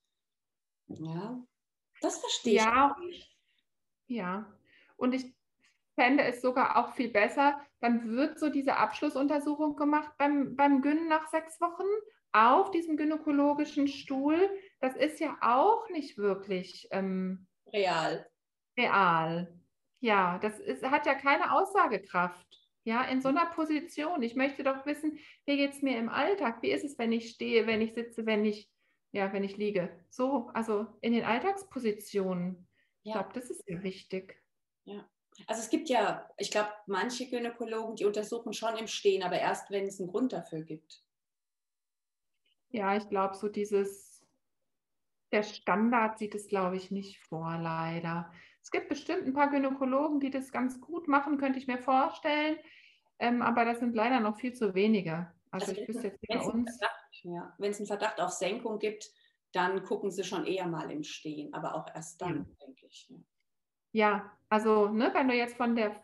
Ja, das verstehe Ja. ich nicht. Ja, und ich fände es sogar auch viel besser, dann wird so diese Abschlussuntersuchung gemacht beim, beim Gyn nach sechs Wochen auf diesem gynäkologischen Stuhl. Das ist ja auch nicht wirklich ähm, Real. real. Ja, das ist, hat ja keine Aussagekraft. Ja, in so einer Position. Ich möchte doch wissen, wie geht es mir im Alltag? Wie ist es, wenn ich stehe, wenn ich sitze, wenn ich, ja, wenn ich liege? So, also in den Alltagspositionen. Ich Ja. glaube, das ist sehr wichtig. Also es gibt ja, ich glaube, manche Gynäkologen, die untersuchen schon im Stehen, aber erst, wenn es einen Grund dafür gibt. Ja, ich glaube, so dieses, der Standard sieht es, glaube ich, nicht vor, leider. Es gibt bestimmt ein paar Gynäkologen, die das ganz gut machen, könnte ich mir vorstellen. Ähm, aber das sind leider noch viel zu wenige. Also, ich wenn wüsste jetzt bei uns. Verdacht- ja, wenn es einen Verdacht auf Senkung gibt, dann gucken sie schon eher mal im Stehen, aber auch erst dann, denke ich. Ja. Ja, also ne, wenn du jetzt von der,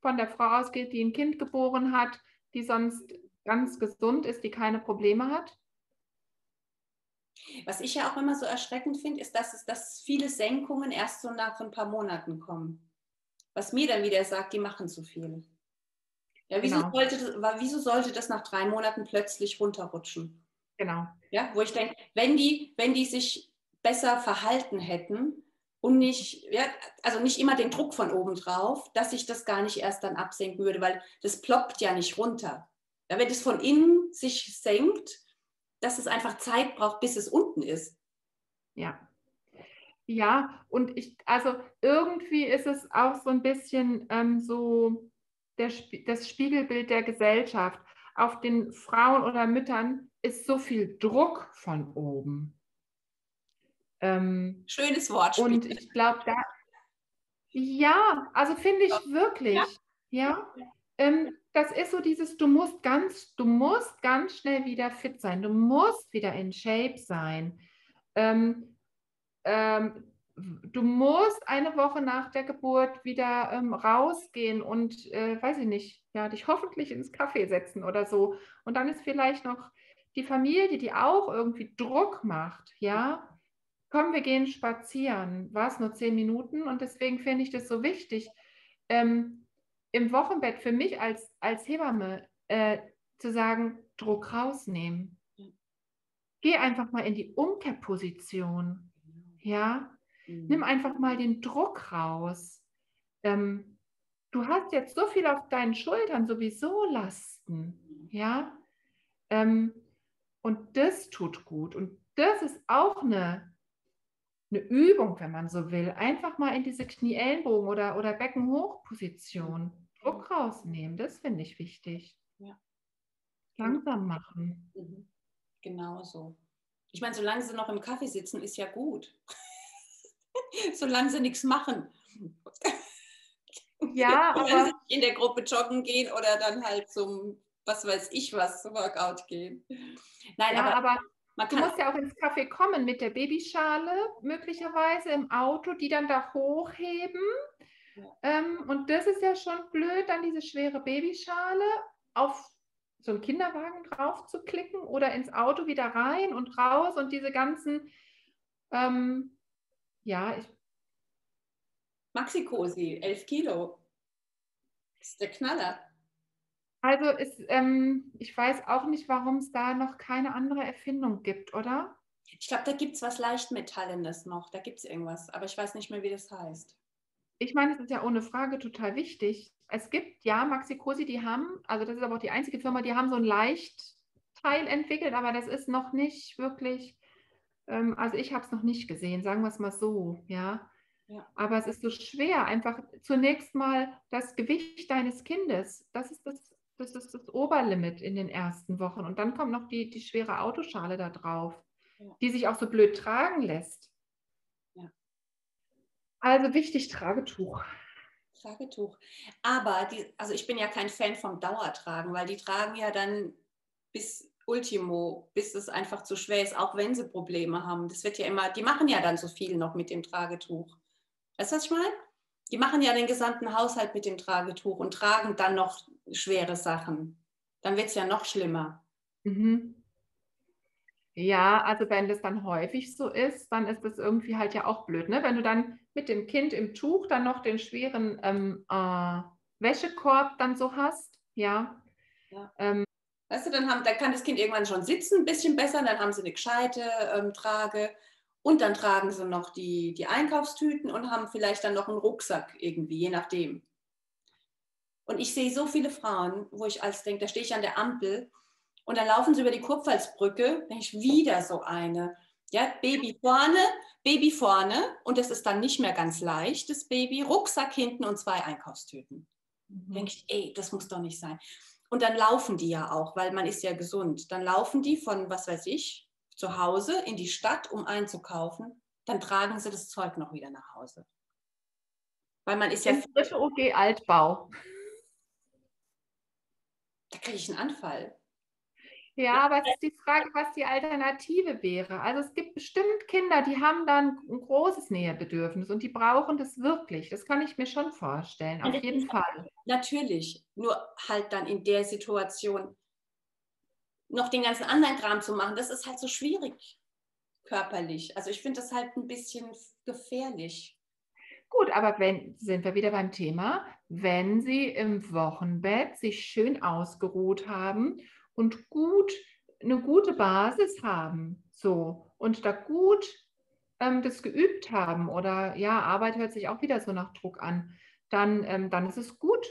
von der Frau ausgehst, die ein Kind geboren hat, die sonst ganz gesund ist, die keine Probleme hat. Was ich ja auch immer so erschreckend finde, ist, dass, es, dass viele Senkungen erst so nach ein paar Monaten kommen. Was mir dann wieder sagt, die machen zu viel. Ja, wieso, Genau. sollte das, wieso sollte das nach drei Monaten plötzlich runterrutschen? Genau. Ja, wo ich denke, wenn die, wenn die sich besser verhalten hätten und nicht, ja, also nicht immer den Druck von oben drauf, dass sich das gar nicht erst dann absenken würde, weil das ploppt ja nicht runter. Ja, wenn es von innen sich senkt, dass es einfach Zeit braucht, bis es unten ist. Ja. Ja, und ich, also irgendwie ist es auch so ein bisschen ähm, so der, das Spiegelbild der Gesellschaft. Auf den Frauen oder Müttern ist so viel Druck von oben. Ähm, Schönes Wortspiel. und ich glaube, da, ja, also finde ich wirklich, ja. Ähm, das ist so dieses, du musst ganz, du musst ganz schnell wieder fit sein, du musst wieder in Shape sein. Ähm, ähm, du musst eine Woche nach der Geburt wieder ähm, rausgehen und, äh, weiß ich nicht, ja, dich hoffentlich ins Café setzen oder so. Und dann ist vielleicht noch die Familie, die auch irgendwie Druck macht, ja. Komm, wir gehen spazieren. War es nur zehn Minuten und deswegen finde ich das so wichtig, ähm, im Wochenbett für mich als, als Hebamme äh, zu sagen, Druck rausnehmen. Ja. Geh einfach mal in die Umkehrposition. Ja, Mhm. nimm einfach mal den Druck raus. Ähm, du hast jetzt so viel auf deinen Schultern, sowieso Lasten. Ja, ähm, und das tut gut. Und das ist auch eine eine Übung, wenn man so will. Einfach mal in diese Knie-Ellenbogen- oder, oder Beckenhochposition Druck rausnehmen. Das finde ich wichtig. Ja. Langsam machen. Mhm. Genau so. Ich meine, solange sie noch im Kaffee sitzen, ist ja gut. solange sie nichts machen. Ja, aber sie in der Gruppe joggen gehen oder dann halt zum, was weiß ich was, zum Workout gehen. Nein, ja, aber, aber man du kann. musst ja auch ins Kaffee kommen mit der Babyschale, möglicherweise im Auto, die dann da hochheben. Ähm, und das ist ja schon blöd, dann diese schwere Babyschale auf so einen Kinderwagen drauf zu klicken oder ins Auto wieder rein und raus und diese ganzen, ähm, ja, ich, Maxi-Cosi, 11 Kilo. Das ist der Knaller. Also ist, ähm, ich weiß auch nicht, warum es da noch keine andere Erfindung gibt, oder? Ich glaube, da gibt es was Leichtmetallenes noch. Da gibt es irgendwas. Aber ich weiß nicht mehr, wie das heißt. Ich meine, es ist ja ohne Frage total wichtig. Es gibt ja Maxi Cosi, die haben, also das ist aber auch die einzige Firma, die haben so ein Leichtteil entwickelt, aber das ist noch nicht wirklich, ähm, also ich habe es noch nicht gesehen, sagen wir es mal so, ja. Ja. Aber es ist so schwer, einfach zunächst mal das Gewicht deines Kindes, das ist das, das ist das Oberlimit in den ersten Wochen. Und dann kommt noch die, die schwere Autoschale da drauf, Ja. die sich auch so blöd tragen lässt. Ja. Also wichtig, Tragetuch. Tragetuch. Aber die, also ich bin ja kein Fan vom Dauertragen, weil die tragen ja dann bis Ultimo, bis es einfach zu schwer ist, auch wenn sie Probleme haben. Das wird ja immer, die machen ja dann so viel noch mit dem Tragetuch. Weißt du, was ich meine? Die machen ja den gesamten Haushalt mit dem Tragetuch und tragen dann noch schwere Sachen. Dann wird es ja noch schlimmer. Mhm. Ja, also wenn das dann häufig so ist, dann ist das irgendwie halt ja auch blöd, ne? Wenn du dann mit dem Kind im Tuch dann noch den schweren ähm, äh, Wäschekorb dann so hast, ja. Ja. Ähm, Weißt du, dann, haben, dann kann das Kind irgendwann schon sitzen, ein bisschen besser, dann haben sie eine gescheite ähm, Trage und dann tragen sie noch die, die Einkaufstüten und haben vielleicht dann noch einen Rucksack irgendwie, je nachdem. Und ich sehe so viele Frauen, wo ich als denke, da stehe ich an der Ampel und dann laufen sie über die Kurpfalzbrücke, denke ich, wieder so eine. Ja, Baby vorne, Baby vorne und das ist dann nicht mehr ganz leicht, das Baby, Rucksack hinten und zwei Einkaufstüten. Denke ich, ey, das muss doch nicht sein. Und dann laufen die ja auch, weil man ist ja gesund. Dann laufen die von, was weiß ich, zu Hause in die Stadt, um einzukaufen. Dann tragen sie das Zeug noch wieder nach Hause. Weil man ist ja, dritte OG Altbau. da kriege ich einen Anfall. Ja, aber es ist die Frage, was die Alternative wäre. Also es gibt bestimmt Kinder, die haben dann ein großes Nähebedürfnis und die brauchen das wirklich. Das kann ich mir schon vorstellen, auf jeden Fall. Natürlich, nur halt dann in der Situation noch den ganzen anderen Kram zu machen, das ist halt so schwierig körperlich. Also ich finde das halt ein bisschen gefährlich. Gut, aber wenn, sind wir wieder beim Thema, wenn Sie im Wochenbett sich schön ausgeruht haben und gut, eine gute Basis haben, so, und da gut ähm, das geübt haben oder ja, Arbeit hört sich auch wieder so nach Druck an, dann, ähm, dann ist es gut.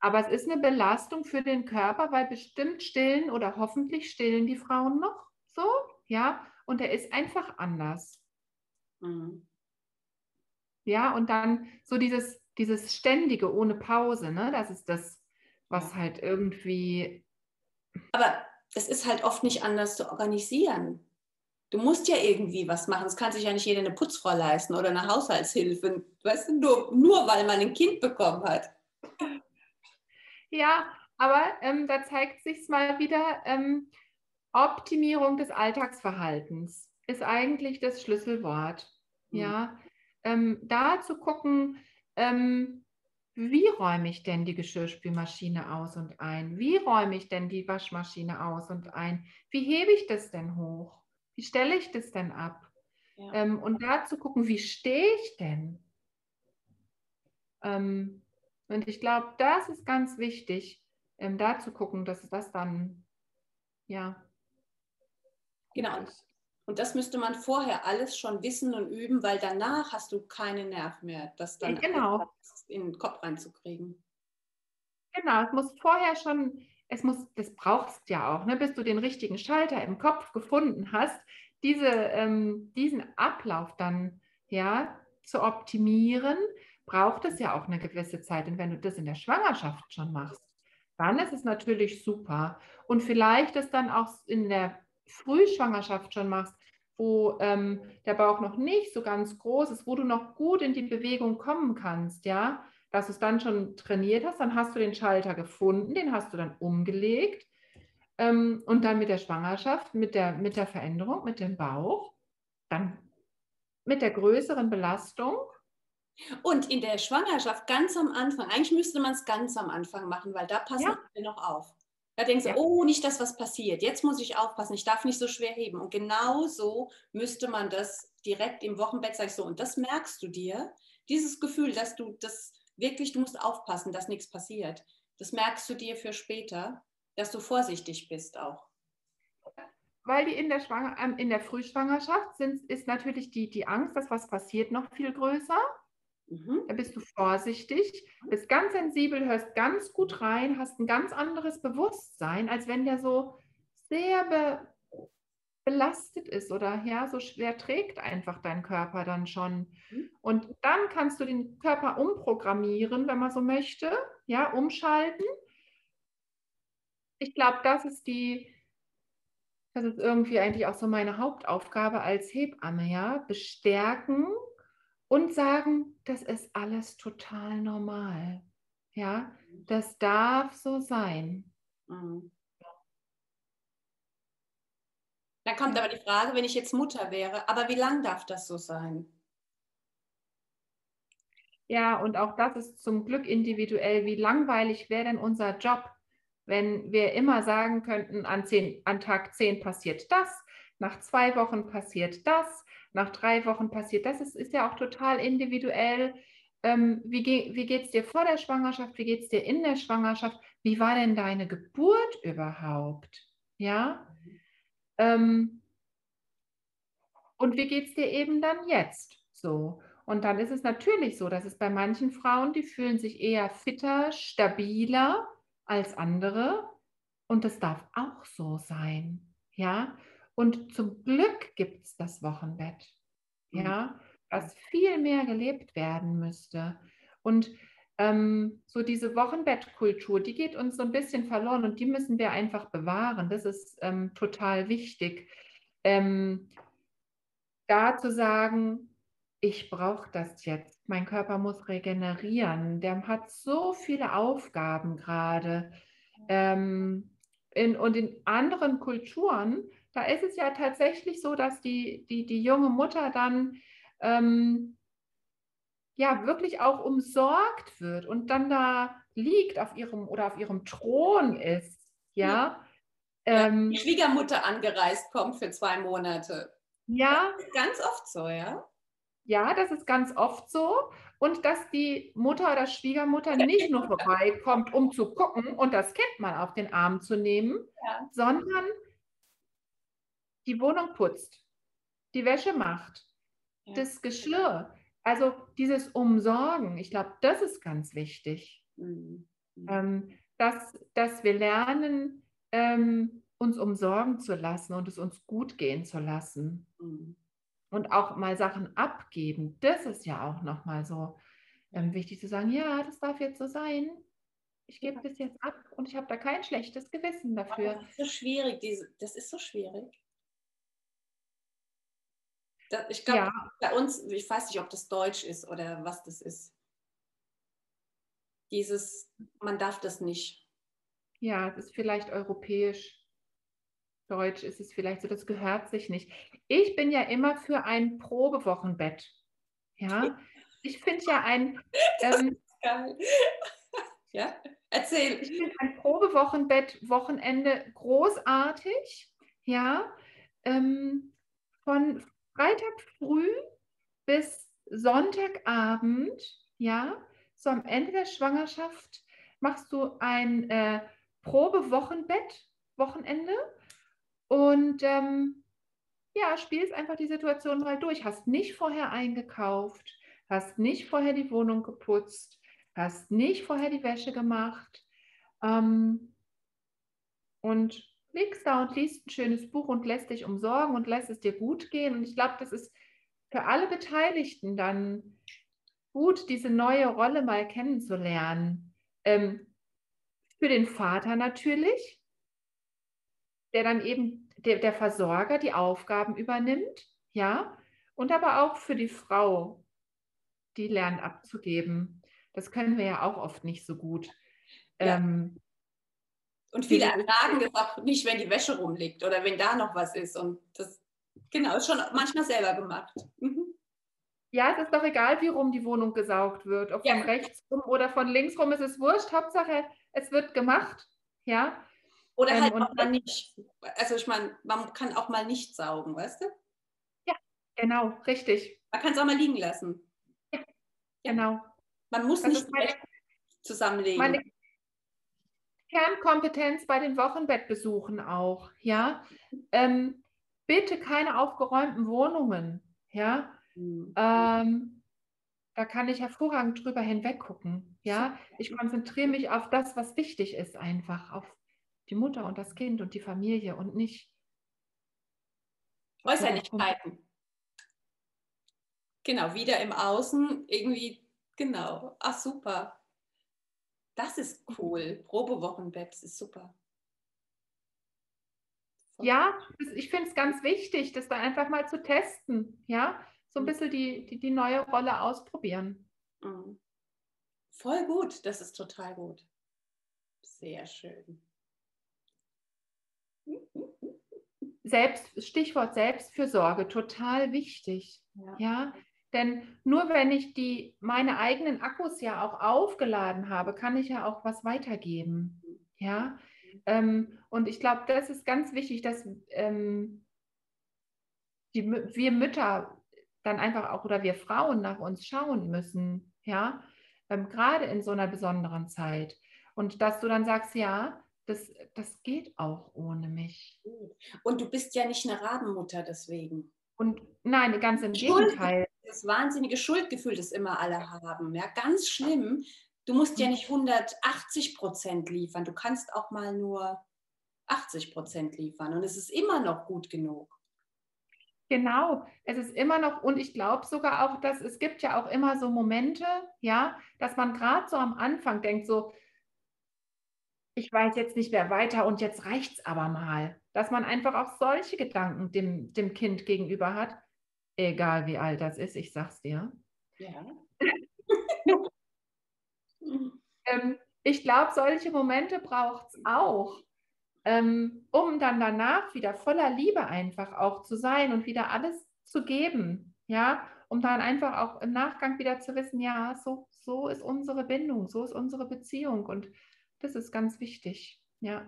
Aber es ist eine Belastung für den Körper, weil bestimmt stillen oder hoffentlich stillen die Frauen noch so, ja, und er ist einfach anders. Mhm. Ja, und dann so dieses, dieses ständige ohne Pause, ne? Das ist das, was Ja. halt irgendwie, Aber es ist halt oft nicht anders zu organisieren. Du musst ja irgendwie was machen. Es kann sich ja nicht jeder eine Putzfrau leisten oder eine Haushaltshilfe. Weißt du, nur, nur weil man ein Kind bekommen hat. Ja, aber ähm, da zeigt sich mal wieder, ähm, Optimierung des Alltagsverhaltens ist eigentlich das Schlüsselwort. Mhm. Ja, ähm, da zu gucken, ähm, wie räume ich denn die Geschirrspülmaschine aus und ein? Wie räume ich denn die Waschmaschine aus und ein? Wie hebe ich das denn hoch? Wie stelle ich das denn ab? Ja. Ähm, und da zu gucken, wie stehe ich denn? Ähm, und ich glaube, das ist ganz wichtig, ähm, da zu gucken, dass das dann, ja. Genau. Und das müsste man vorher alles schon wissen und üben, weil danach hast du keine Nerv mehr, das dann Genau. alles in den Kopf reinzukriegen. Genau, es muss vorher schon, es muss, das brauchst ja auch, ne, bis du den richtigen Schalter im Kopf gefunden hast, diese, ähm, diesen Ablauf dann ja, zu optimieren, braucht es ja auch eine gewisse Zeit. Und wenn du das in der Schwangerschaft schon machst, dann ist es natürlich super. Und vielleicht es dann auch in der Frühschwangerschaft schon machst, wo ähm, der Bauch noch nicht so ganz groß ist, wo du noch gut in die Bewegung kommen kannst, ja, dass du es dann schon trainiert hast, dann hast du den Schalter gefunden, den hast du dann umgelegt ähm, und dann mit der Schwangerschaft, mit der, mit der Veränderung, mit dem Bauch, dann mit der größeren Belastung. Und in der Schwangerschaft ganz am Anfang, eigentlich müsste man es ganz am Anfang machen, weil da passen ja. wir noch auf. Da denkst du, ja. oh, nicht, dass was passiert. Jetzt muss ich aufpassen, ich darf nicht so schwer heben. Und genau so müsste man das direkt im Wochenbett sagen. So, und das merkst du dir, dieses Gefühl, dass du das wirklich, du musst aufpassen, dass nichts passiert. Das merkst du dir für später, dass du vorsichtig bist auch weil die in der, Schwanger, ähm, in der Frühschwangerschaft sind, ist natürlich die, die Angst, dass was passiert, noch viel größer. Mhm. Da bist du vorsichtig, bist ganz sensibel, hörst ganz gut rein, hast ein ganz anderes Bewusstsein, als wenn der so sehr be belastet ist oder ja, so schwer trägt einfach dein Körper dann schon. Mhm. Und dann kannst du den Körper umprogrammieren, wenn man so möchte, ja, umschalten. Ich glaube, das ist die, das ist irgendwie eigentlich auch so meine Hauptaufgabe als Hebamme, ja, bestärken und sagen, das ist alles total normal. Ja, das darf so sein. Mhm. Dann kommt aber die Frage, wenn ich jetzt Mutter wäre, aber wie lang darf das so sein? Ja, und auch das ist zum Glück individuell. Wie langweilig wäre denn unser Job? Wenn wir immer sagen könnten, an, zehn, an Tag 10 passiert das, nach zwei Wochen passiert das, nach drei Wochen passiert das, ist, ist ja auch total individuell. Ähm, wie ge wie geht es dir vor der Schwangerschaft? Wie geht es dir in der Schwangerschaft? Wie war denn deine Geburt überhaupt? Ja. Ähm, und wie geht es dir eben dann jetzt? So. Und dann ist es natürlich so, dass es bei manchen Frauen, die fühlen sich eher fitter, stabiler als andere und das darf auch so sein, ja. Und zum Glück gibt es das Wochenbett, mhm. ja, was viel mehr gelebt werden müsste. Und ähm, so diese Wochenbettkultur, die geht uns so ein bisschen verloren und die müssen wir einfach bewahren. Das ist ähm, total wichtig. Ähm, da zu sagen, ich brauche das jetzt. Mein Körper muss regenerieren. Der hat so viele Aufgaben gerade. Ähm, in, und in anderen Kulturen, da ist es ja tatsächlich so, dass die, die, die junge Mutter dann ähm, ja wirklich auch umsorgt wird und dann da liegt auf ihrem oder auf ihrem Thron ist. Ja. ja. Ähm, die Schwiegermutter angereist kommt für zwei Monate. Ja. ganz oft so, ja. Ja, das ist ganz oft so. Und dass die Mutter oder Schwiegermutter nicht nur vorbeikommt, um zu gucken und das Kind mal auf den Arm zu nehmen, ja. sondern die Wohnung putzt, die Wäsche macht, ja. das Geschirr. Also dieses Umsorgen, ich glaube, das ist ganz wichtig. Mhm. Ähm, dass, dass wir lernen, ähm, uns umsorgen zu lassen und es uns gut gehen zu lassen. Mhm und auch mal Sachen abgeben, das ist ja auch nochmal so ähm, wichtig zu sagen, ja, das darf jetzt so sein. Ich gebe das jetzt ab und ich habe da kein schlechtes Gewissen dafür. Das ist so schwierig, diese, das ist so schwierig. Das, ich glaube, ja. bei uns, ich weiß nicht, ob das Deutsch ist oder was das ist. Dieses, man darf das nicht. Ja, es ist vielleicht europäisch. Deutsch ist es vielleicht so, das gehört sich nicht. Ich bin ja immer für ein Probewochenbett. Ja, ich finde ja ein. Ähm, geil. ja, erzähl. Ich finde ein Probewochenbett Wochenende großartig. Ja, ähm, von Freitag früh bis Sonntagabend. Ja, so am Ende der Schwangerschaft machst du ein äh, Probewochenbett Wochenende und ähm, ja, spielst einfach die Situation mal durch. Hast nicht vorher eingekauft, hast nicht vorher die Wohnung geputzt, hast nicht vorher die Wäsche gemacht. Ähm, und liegst da und liest ein schönes Buch und lässt dich umsorgen und lässt es dir gut gehen. Und ich glaube, das ist für alle Beteiligten dann gut, diese neue Rolle mal kennenzulernen. Ähm, für den Vater natürlich, der dann eben der, der Versorger die Aufgaben übernimmt, ja, und aber auch für die Frau, die lernt abzugeben. Das können wir ja auch oft nicht so gut. Ja. Ähm, und viele ertragen es auch nicht, wenn die Wäsche rumliegt oder wenn da noch was ist. Und das, genau, ist schon manchmal selber gemacht. Mhm. Ja, es ist doch egal, wie rum die Wohnung gesaugt wird. Ob ja. von rechts rum oder von links rum, ist es wurscht. Hauptsache, es wird gemacht. Ja. Oder ähm, halt auch mal nicht. Also ich meine, man kann auch mal nicht saugen, weißt du? Ja, genau, richtig. Man kann es auch mal liegen lassen. Ja, genau. Man muss das nicht zusammenlegen. Meine Kernkompetenz bei den Wochenbettbesuchen auch, ja. Ähm, bitte keine aufgeräumten Wohnungen, ja. Mhm. Ähm, da kann ich hervorragend drüber hinweggucken. Ja, ich konzentriere mich auf das, was wichtig ist, einfach auf die Mutter und das Kind und die Familie und nicht Äußerlichkeiten. Genau, wieder im Außen irgendwie, genau. Ach super. Das ist cool. Probewochenbett, das ist super. Ja, ich finde es ganz wichtig, das da einfach mal zu testen. Ja, so ein mhm. bisschen die, die, die neue Rolle ausprobieren. Mhm. Voll gut, das ist total gut. Sehr schön. Selbst, Stichwort Selbstfürsorge, total wichtig. Ja. ja. Denn nur wenn ich die, meine eigenen Akkus ja auch aufgeladen habe, kann ich ja auch was weitergeben. Ja. Ähm, und ich glaube, das ist ganz wichtig, dass ähm, die, wir Mütter dann einfach auch oder wir Frauen nach uns schauen müssen, ja, ähm, gerade in so einer besonderen Zeit. Und dass du dann sagst, ja, das, das geht auch ohne mich. Und du bist ja nicht eine Rabenmutter deswegen. Und nein, ganz im Gegenteil. Das wahnsinnige Schuldgefühl, das immer alle haben. Ja, ganz schlimm. Du musst ja nicht 180 Prozent liefern. Du kannst auch mal nur 80 Prozent liefern. Und es ist immer noch gut genug. Genau, es ist immer noch, und ich glaube sogar auch, dass es gibt ja auch immer so Momente, ja, dass man gerade so am Anfang denkt, so, ich weiß jetzt nicht mehr weiter und jetzt reicht es aber mal. Dass man einfach auch solche Gedanken dem, dem Kind gegenüber hat, egal wie alt das ist, ich sag's dir. Ja. ähm, ich glaube, solche Momente braucht es auch ähm, um dann danach wieder voller Liebe einfach auch zu sein und wieder alles zu geben, ja, um dann einfach auch im Nachgang wieder zu wissen, ja, so, so ist unsere Bindung, so ist unsere Beziehung und das ist ganz wichtig, ja.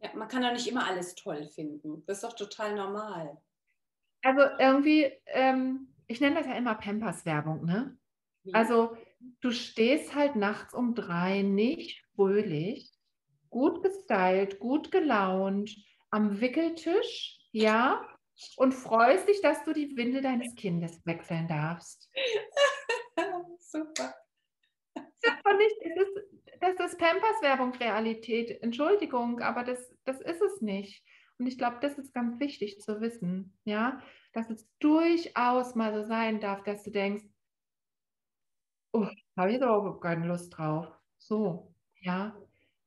Ja, man kann ja nicht immer alles toll finden. Das ist doch total normal. Also irgendwie, ähm, ich nenne das ja immer Pampers-Werbung, ne? Also du stehst halt nachts um drei nicht fröhlich gut gestylt, gut gelaunt, am Wickeltisch, ja, und freust dich, dass du die Windel deines Kindes wechseln darfst. Super. Das, nicht, das, ist, das ist Pampers-Werbung Realität. Entschuldigung, aber das, das ist es nicht. Und ich glaube, das ist ganz wichtig zu wissen, ja, dass es durchaus mal so sein darf, dass du denkst, oh, habe ich jetzt aber keine Lust drauf. So, ja.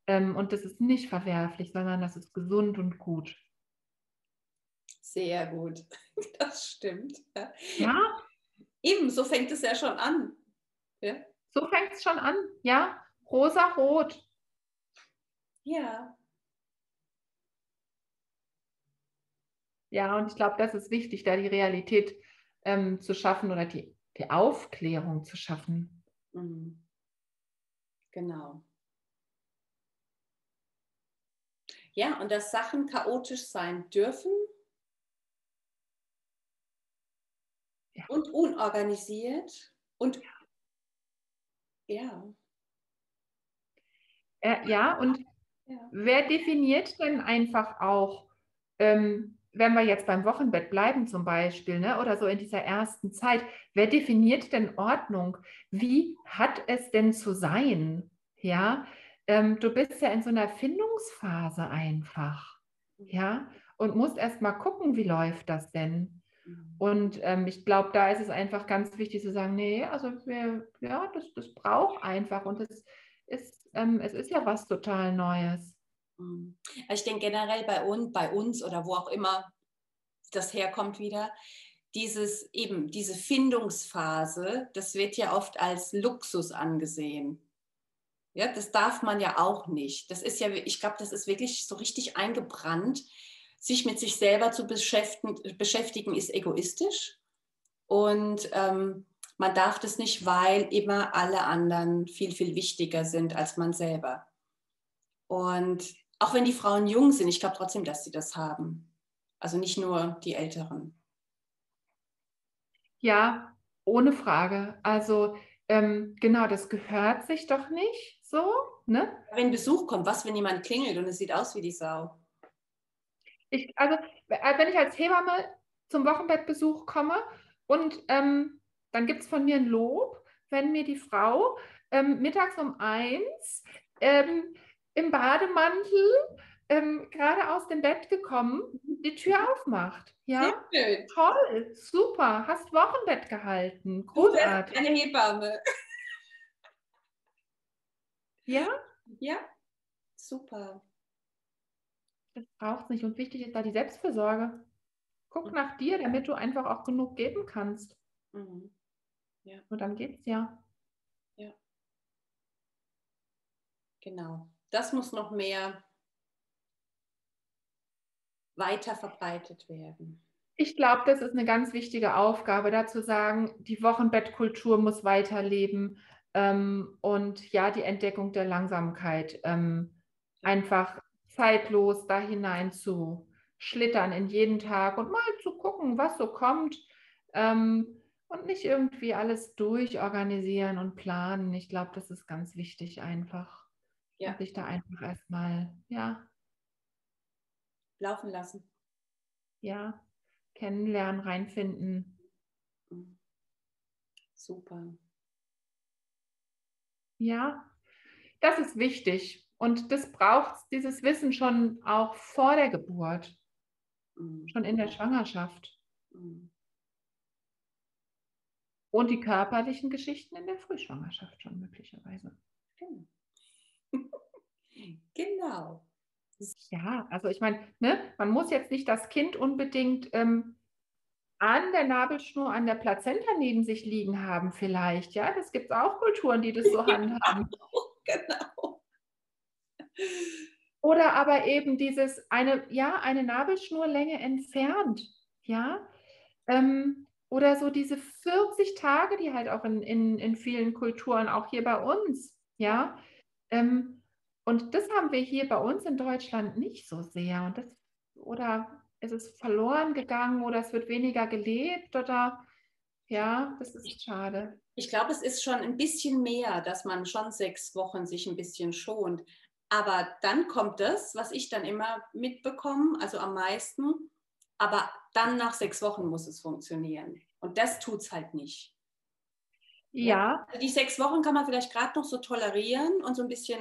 Ähm, und das ist nicht verwerflich, sondern das ist gesund und gut. Sehr gut, das stimmt. Ja. Eben, so fängt es ja schon an. Ja? So fängt es schon an, ja. Rosa-rot. Ja. Ja, und ich glaube, das ist wichtig, da die Realität ähm, zu schaffen oder die, die Aufklärung zu schaffen. Mhm. Genau. Ja, und dass Sachen chaotisch sein dürfen ja. und unorganisiert und ja. Äh, ja, und ja. wer definiert denn einfach auch, ähm, wenn wir jetzt beim Wochenbett bleiben zum Beispiel, ne, oder so in dieser ersten Zeit, wer definiert denn Ordnung? Wie hat es denn zu sein? Ja, ähm, du bist ja in so einer Findungsphase einfach. Ja, und musst erst mal gucken, wie läuft das denn? Mhm. Und ähm, ich glaube, da ist es einfach ganz wichtig zu sagen, nee, also wir, ja, das, das braucht einfach und es ist, ähm, es ist ja was total Neues. Mhm. Also ich denke generell bei uns, bei uns oder wo auch immer das herkommt wieder, dieses eben, diese Findungsphase, das wird ja oft als Luxus angesehen. Ja, das darf man ja auch nicht. Das ist ja, ich glaube, das ist wirklich so richtig eingebrannt. Sich mit sich selber zu beschäftigen, beschäftigen ist egoistisch. Und ähm, man darf das nicht, weil immer alle anderen viel, viel wichtiger sind als man selber. Und auch wenn die Frauen jung sind, ich glaube trotzdem, dass sie das haben. Also nicht nur die Älteren. Ja, ohne Frage. Also ähm, genau, das gehört sich doch nicht so. Ne? Wenn Besuch kommt, was, wenn jemand klingelt und es sieht aus wie die Sau? Ich, also, äh, wenn ich als Hebamme zum Wochenbettbesuch komme und ähm, dann gibt es von mir ein Lob, wenn mir die Frau ähm, mittags um eins ähm, im Bademantel ähm, gerade aus dem Bett gekommen, die Tür aufmacht. Ja, toll, super, hast Wochenbett gehalten, großartig. eine Hebamme. Ja, Ja, super. das braucht es nicht. Und wichtig ist da die Selbstfürsorge. Guck nach dir, damit du einfach auch genug geben kannst. Mhm. Und dann geht's ja. Genau. Das muss noch mehr weiter verbreitet werden. Ich glaube, das ist eine ganz wichtige Aufgabe, da zu sagen, die Wochenbettkultur muss weiterleben ähm, und ja, die Entdeckung der Langsamkeit. Ähm, einfach zeitlos da hinein zu schlittern in jeden Tag und mal zu gucken, was so kommt ähm, und nicht irgendwie alles durchorganisieren und planen. Ich glaube, das ist ganz wichtig einfach. Ja. Und sich da einfach erstmal, ja, Laufen lassen. ja, kennenlernen, reinfinden. Super. Ja, das ist wichtig. Und das braucht dieses Wissen schon auch vor der Geburt, Mhm. schon in der Schwangerschaft. Mhm. Und die körperlichen Geschichten in der Frühschwangerschaft schon möglicherweise. Genau. genau. Ja, also ich meine, ne, man muss jetzt nicht das Kind unbedingt ähm, an der Nabelschnur, an der Plazenta neben sich liegen haben, vielleicht. Ja, das gibt es auch Kulturen, die das so handhaben. Genau. Oder aber eben dieses eine, ja, eine Nabelschnurlänge entfernt, ja. Ähm, oder so diese 40 Tage, die halt auch in, in, in vielen Kulturen, auch hier bei uns, ja. Ähm, und das haben wir hier bei uns in Deutschland nicht so sehr. Und das, oder es ist verloren gegangen oder es wird weniger gelebt oder ja, das ist schade. Ich glaube, es ist schon ein bisschen mehr, dass man schon sechs Wochen sich ein bisschen schont. Aber dann kommt das, was ich dann immer mitbekomme, also am meisten. Aber dann nach sechs Wochen muss es funktionieren. Und das tut es halt nicht. Ja, Also die sechs Wochen kann man vielleicht gerade noch so tolerieren und so ein bisschen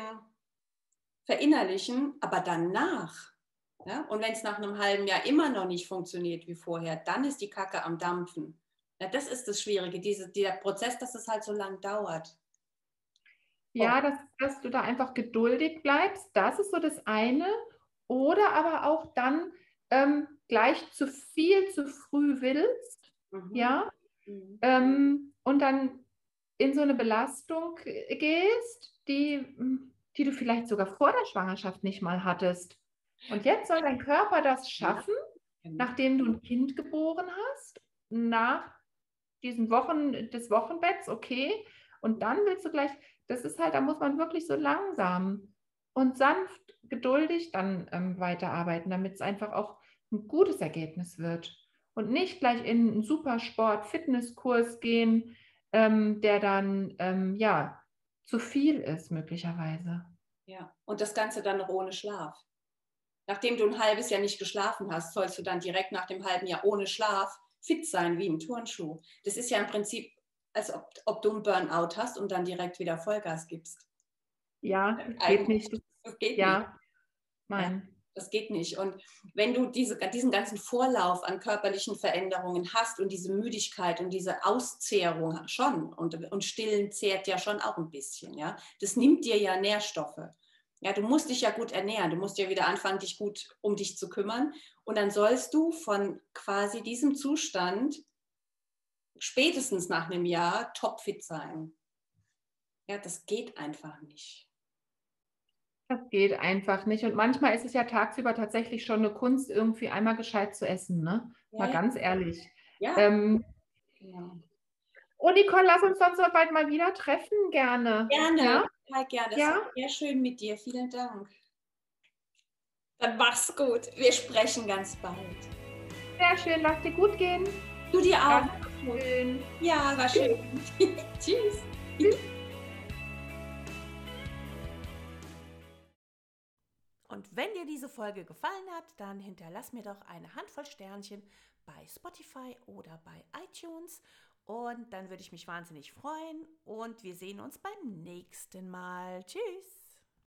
verinnerlichen, aber danach. Ja? Und wenn es nach einem halben Jahr immer noch nicht funktioniert wie vorher, dann ist die Kacke am Dampfen. Ja, das ist das Schwierige, diese, dieser Prozess, dass es halt so lang dauert. Ja, dass, dass du da einfach geduldig bleibst, das ist so das eine. Oder aber auch dann ähm, gleich zu viel zu früh willst, Mhm. ja, Mhm. ähm, und dann in so eine Belastung gehst, die, mm, die du vielleicht sogar vor der Schwangerschaft nicht mal hattest. Und jetzt soll dein Körper das schaffen, Genau. nachdem du ein Kind geboren hast, nach diesen Wochen des Wochenbetts, okay. Und dann willst du gleich, das ist halt, da muss man wirklich so langsam und sanft, geduldig dann ähm, weiterarbeiten, damit es einfach auch ein gutes Ergebnis wird. Und nicht gleich in einen Supersport-Fitnesskurs gehen, ähm, der dann ähm, ja zu viel ist, möglicherweise. Ja, und das Ganze dann noch ohne Schlaf. Nachdem du ein halbes Jahr nicht geschlafen hast, sollst du dann direkt nach dem halben Jahr ohne Schlaf fit sein wie im Turnschuh. Das ist ja im Prinzip, als ob, ob du einen Burnout hast und dann direkt wieder Vollgas gibst. Ja, das geht Eigentlich- nicht. Das, geht nicht. ja, nein. Das geht nicht. Und wenn du diese, diesen ganzen Vorlauf an körperlichen Veränderungen hast und diese Müdigkeit und diese Auszehrung schon, und, und Stillen zehrt ja schon auch ein bisschen, ja, das nimmt dir ja Nährstoffe. Ja, du musst dich ja gut ernähren, du musst ja wieder anfangen, dich gut um dich zu kümmern. Und dann sollst du von quasi diesem Zustand spätestens nach einem Jahr topfit sein. Ja, das geht einfach nicht. Das geht einfach nicht. Und manchmal ist es ja tagsüber tatsächlich schon eine Kunst, irgendwie einmal gescheit zu essen, ne? Ja, mal ja. ganz ehrlich. Ja. Ähm, genau. Und Nicole, lass uns dann so bald mal wieder treffen, gerne. Gerne, ja? total gerne. Ja? sehr schön mit dir. Vielen Dank. Dann mach's gut. Wir sprechen ganz bald. Sehr schön. Lass dir gut gehen. Du dir auch. schön. Ja, war schön. Tschüss. Tschüss. Und wenn dir diese Folge gefallen hat, dann hinterlass mir doch eine Handvoll Sternchen bei Spotify oder bei iTunes. Und dann würde ich mich wahnsinnig freuen. Und wir sehen uns beim nächsten Mal. Tschüss.